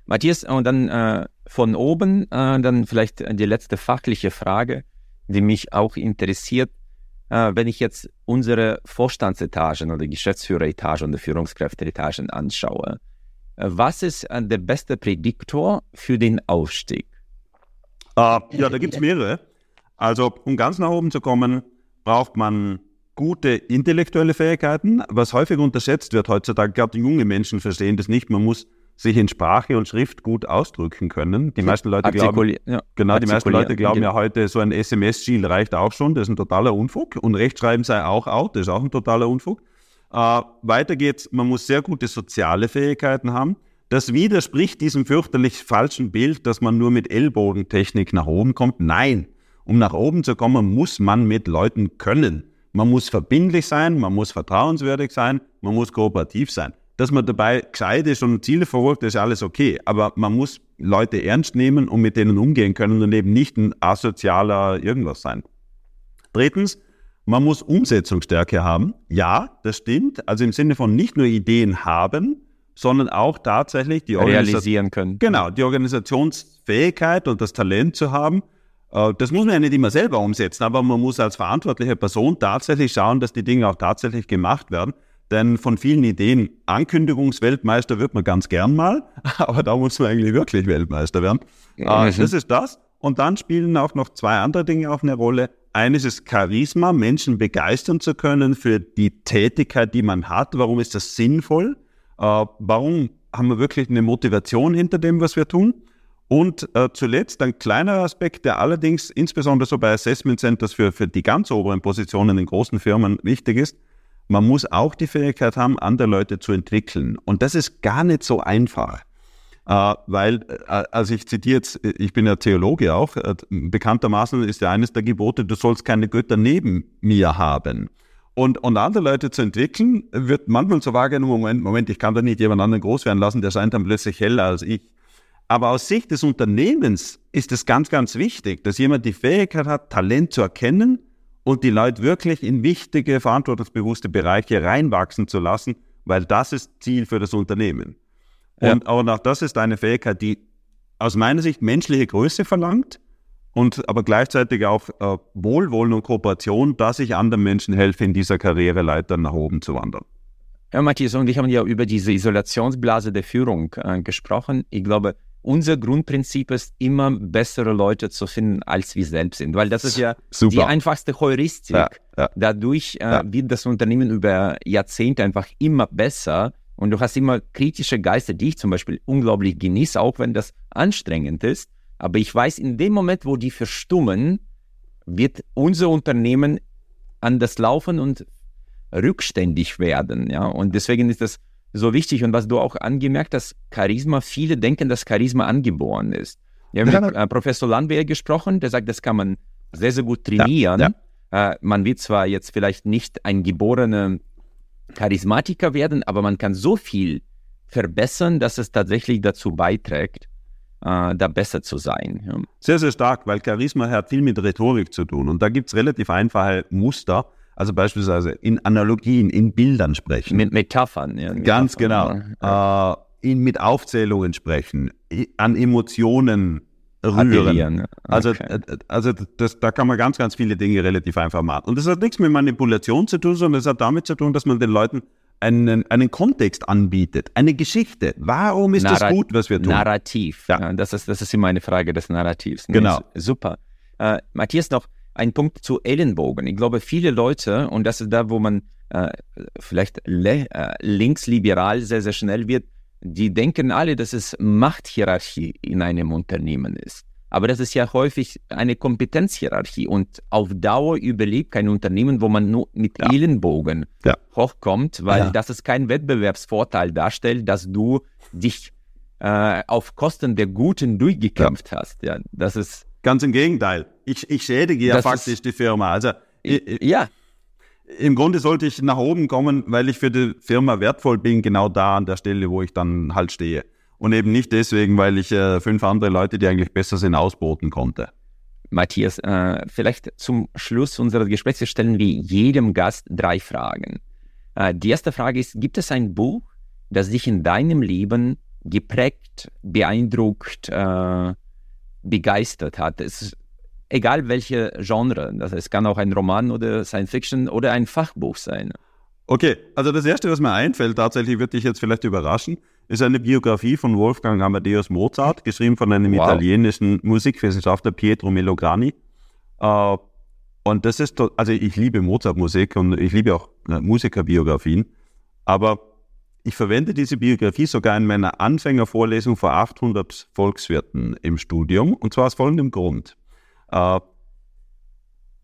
Matthias, und dann äh, von oben, äh, dann vielleicht die letzte fachliche Frage, die mich auch interessiert. Äh, wenn ich jetzt unsere Vorstandsetagen oder Geschäftsführeretagen oder Führungskräfteetagen anschaue, äh, was ist äh, der beste Prädiktor für den Aufstieg? Äh, ja, da gibt's mehrere. Also, um ganz nach oben zu kommen, braucht man gute intellektuelle Fähigkeiten. Was häufig unterschätzt wird heutzutage, gerade junge Menschen verstehen das nicht. Man muss sich in Sprache und Schrift gut ausdrücken können. Die meisten Leute glauben, ja, genau, die meisten Leute glauben genau. ja heute, so ein SMS-Ziel reicht auch schon. Das ist ein totaler Unfug. Und Rechtschreiben sei auch out. Das ist auch ein totaler Unfug. Äh, weiter geht's. Man muss sehr gute soziale Fähigkeiten haben. Das widerspricht diesem fürchterlich falschen Bild, dass man nur mit Ellbogentechnik nach oben kommt. Nein, um nach oben zu kommen, muss man mit Leuten können. Man muss verbindlich sein, man muss vertrauenswürdig sein, man muss kooperativ sein. Dass man dabei gescheit ist und Ziele verfolgt, ist alles okay. Aber man muss Leute ernst nehmen und mit denen umgehen können und eben nicht ein asozialer irgendwas sein. Drittens, Man muss Umsetzungsstärke haben. Ja, das stimmt. Also im Sinne von nicht nur Ideen haben, sondern auch tatsächlich die realisieren können. Genau, die Organisationsfähigkeit und das Talent zu haben. Äh, das muss man ja nicht immer selber umsetzen, aber man muss als verantwortliche Person tatsächlich schauen, dass die Dinge auch tatsächlich gemacht werden. Denn von vielen Ideen, Ankündigungsweltmeister wird man ganz gern mal, aber da muss man eigentlich wirklich Weltmeister werden. Mhm. Das ist das. Und dann spielen auch noch zwei andere Dinge auch eine Rolle. Eines ist Charisma, Menschen begeistern zu können für die Tätigkeit, die man hat. Warum ist das sinnvoll? Äh, warum haben wir wirklich eine Motivation hinter dem, was wir tun? Und äh, zuletzt ein kleiner Aspekt, der allerdings insbesondere so bei Assessment Centers für, für die ganz oberen Positionen in großen Firmen wichtig ist. Man muss auch die Fähigkeit haben, andere Leute zu entwickeln. Und das ist gar nicht so einfach. Äh, weil, äh, also ich zitiere jetzt, ich bin ja Theologe auch, äh, bekanntermaßen ist ja eines der Gebote, du sollst keine Götter neben mir haben. Und, und andere Leute zu entwickeln, wird manchmal so wahrgenommen, Moment, Moment, ich kann da nicht jemand anderen groß werden lassen, der scheint dann plötzlich heller als ich. Aber aus Sicht des Unternehmens ist es ganz, ganz wichtig, dass jemand die Fähigkeit hat, Talent zu erkennen und die Leute wirklich in wichtige, verantwortungsbewusste Bereiche reinwachsen zu lassen, weil das ist Ziel für das Unternehmen. Ja. Und auch das ist eine Fähigkeit, die aus meiner Sicht menschliche Größe verlangt, und aber gleichzeitig auch äh, Wohlwollen und Kooperation, dass ich anderen Menschen helfe, in dieser Karriereleiter nach oben zu wandern. Ja, Matthias und ich haben ja über diese Isolationsblase der Führung äh, gesprochen. Ich glaube, unser Grundprinzip ist immer bessere Leute zu finden, als wir selbst sind, weil das ist ja Super. die einfachste Heuristik. Ja, ja. Dadurch äh, ja. wird das Unternehmen über Jahrzehnte einfach immer besser und du hast immer kritische Geister, die ich zum Beispiel unglaublich genieße, auch wenn das anstrengend ist. Aber ich weiß, in dem Moment, wo die verstummen, wird unser Unternehmen anders laufen und rückständig werden. Ja? Und deswegen ist das so wichtig. Und was du auch angemerkt hast, Charisma, viele denken, dass Charisma angeboren ist. Wir haben mit äh, Professor Landwehr gesprochen, der sagt, das kann man sehr, sehr gut trainieren. Ja, ja. Äh, man wird zwar jetzt vielleicht nicht ein geborener Charismatiker werden, aber man kann so viel verbessern, dass es tatsächlich dazu beiträgt, äh, da besser zu sein. Ja. Sehr, sehr stark, weil Charisma hat viel mit Rhetorik zu tun. Und da gibt es relativ einfache Muster. Also beispielsweise in Analogien, in Bildern sprechen. Mit Metaphern, ja. Ganz genau. Ja. Äh, in, mit Aufzählungen sprechen, an Emotionen rühren. Also, okay. Also, also das, da kann man ganz, ganz viele Dinge relativ einfach machen. Und das hat nichts mit Manipulation zu tun, sondern es hat damit zu tun, dass man den Leuten einen, einen Kontext anbietet, eine Geschichte. Warum ist Narrat das gut, was wir tun? Narrativ. Ja. Das, ist, das ist immer eine Frage des Narrativs. Ne? Genau. Super. Äh, Matthias, noch ein Punkt zu Ellenbogen. Ich glaube, viele Leute, und das ist da, wo man äh, vielleicht äh, linksliberal sehr, sehr schnell wird, die denken alle, dass es Machthierarchie in einem Unternehmen ist. Aber das ist ja häufig eine Kompetenzhierarchie und auf Dauer überlebt kein Unternehmen, wo man nur mit ja. Ellenbogen ja. hochkommt, weil ja. das ist kein Wettbewerbsvorteil darstellt, dass du dich äh, auf Kosten der Guten durchgekämpft hast. Ja, das ist ganz im Gegenteil. Ich, ich schädige ja faktisch ist, die Firma. Also ich, ja. Im Grunde sollte ich nach oben kommen, weil ich für die Firma wertvoll bin, genau da an der Stelle, wo ich dann halt stehe und eben nicht deswegen, weil ich äh, fünf andere Leute, die eigentlich besser sind, ausboten konnte. Matthias, äh, vielleicht zum Schluss unseres Gesprächs stellen wir jedem Gast drei Fragen. Äh, die erste Frage ist, gibt es ein Buch, das dich in deinem Leben geprägt, beeindruckt, äh, begeistert hat? Es egal welche Genre, das es kann auch ein Roman oder Science Fiction oder ein Fachbuch sein. Okay, also das Erste, was mir einfällt, tatsächlich wird dich jetzt vielleicht überraschen, ist eine Biografie von Wolfgang Amadeus Mozart, geschrieben von einem wow. italienischen Musikwissenschaftler Pietro Melograni. Äh, und das ist, also ich liebe Mozart-Musik und ich liebe auch äh, Musikerbiografien, aber ich verwende diese Biografie sogar in meiner Anfängervorlesung vor 800 Volkswirten im Studium und zwar aus folgendem Grund. Äh,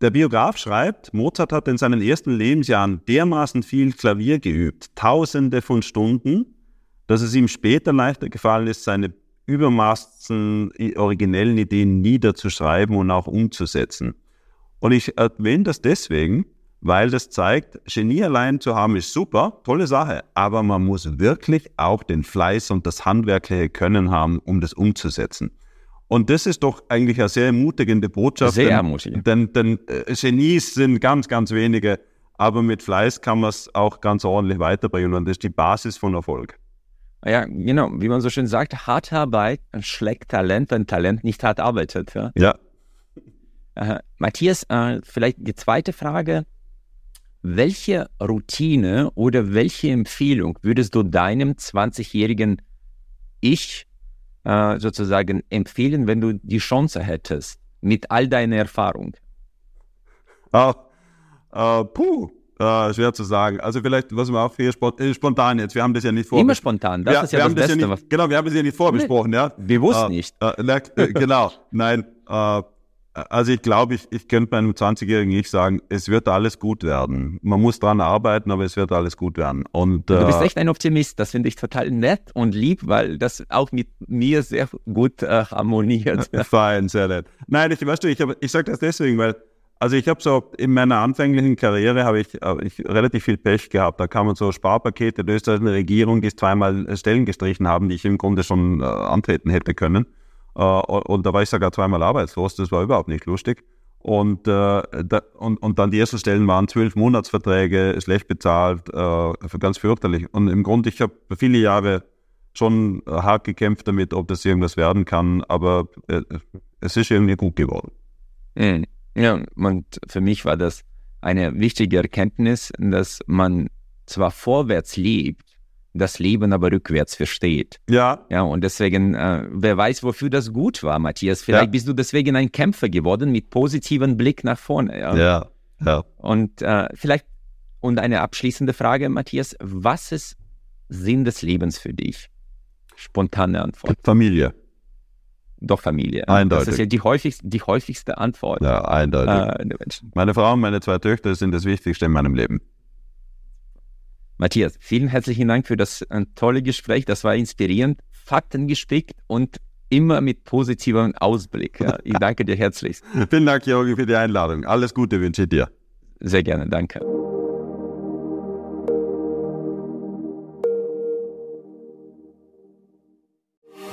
der Biograf schreibt, Mozart hat in seinen ersten Lebensjahren dermaßen viel Klavier geübt, tausende von Stunden, dass es ihm später leichter gefallen ist, seine übermaßen originellen Ideen niederzuschreiben und auch umzusetzen. Und ich erwähne das deswegen, weil das zeigt, Genie allein zu haben ist super, tolle Sache, aber man muss wirklich auch den Fleiß und das handwerkliche Können haben, um das umzusetzen. Und das ist doch eigentlich eine sehr ermutigende Botschaft. Sehr ermutigend. Denn, denn äh, Genies sind ganz, ganz wenige, aber mit Fleiß kann man es auch ganz ordentlich weiterbringen und das ist die Basis von Erfolg. Ja, genau, wie man so schön sagt, harte Arbeit schlägt Talent, wenn Talent nicht hart arbeitet. Ja. Ja. Äh, Matthias, äh, vielleicht die zweite Frage. Welche Routine oder welche Empfehlung würdest du deinem 20-jährigen Ich äh, sozusagen empfehlen, wenn du die Chance hättest, mit all deiner Erfahrung? Ah, äh, puh, äh, schwer zu sagen. Also vielleicht, was wir auch hier äh, spontan jetzt, wir haben das ja nicht vor. Immer spontan, das ja, ist ja das Beste. Ja nicht, genau, wir haben es ja nicht vorbesprochen, ja. Bewusst äh, nicht. Äh, genau, nein, äh, also ich glaube, ich, ich könnte meinem 20-jährigen Ich sagen, es wird alles gut werden. Man muss dran arbeiten, aber es wird alles gut werden. Und, du bist echt ein Optimist. Das finde ich total nett und lieb, weil das auch mit mir sehr gut äh, harmoniert. Fein, sehr nett. Nein, ich, weißt du, ich, ich sage das deswegen, weil also ich habe so in meiner anfänglichen Karriere habe ich, hab ich relativ viel Pech gehabt. Da kamen so Sparpakete der österreichischen Regierung, die zweimal Stellen gestrichen haben, die ich im Grunde schon äh, antreten hätte können. Äh, und da war ich sogar zweimal arbeitslos, das war überhaupt nicht lustig. Und, äh, da, und, und dann die ersten Stellen waren zwölf Monatsverträge, schlecht bezahlt, äh, ganz fürchterlich. Und im Grunde, ich habe viele Jahre schon hart gekämpft damit, ob das irgendwas werden kann, aber äh, es ist irgendwie gut geworden. Mhm. Ja, und für mich war das eine wichtige Erkenntnis, dass man zwar vorwärts lebt, das Leben aber rückwärts versteht. Ja. Ja, und deswegen, äh, wer weiß, wofür das gut war, Matthias. Vielleicht ja. bist du deswegen ein Kämpfer geworden mit positivem Blick nach vorne. Ja, ja. ja. Und äh, vielleicht, und eine abschließende Frage, Matthias, was ist Sinn des Lebens für dich? Spontane Antwort. Familie. Doch Familie. Eindeutig. Das ist ja die häufigste, die häufigste Antwort. Ja, eindeutig. Äh, meine Frau und meine zwei Töchter sind das Wichtigste in meinem Leben. Matthias, vielen herzlichen Dank für das äh, tolle Gespräch. Das war inspirierend, faktengespickt und immer mit positivem Ausblick. Ja. Ich danke dir herzlichst. Vielen Dank, Jorgi, für die Einladung. Alles Gute wünsche ich dir. Sehr gerne, danke.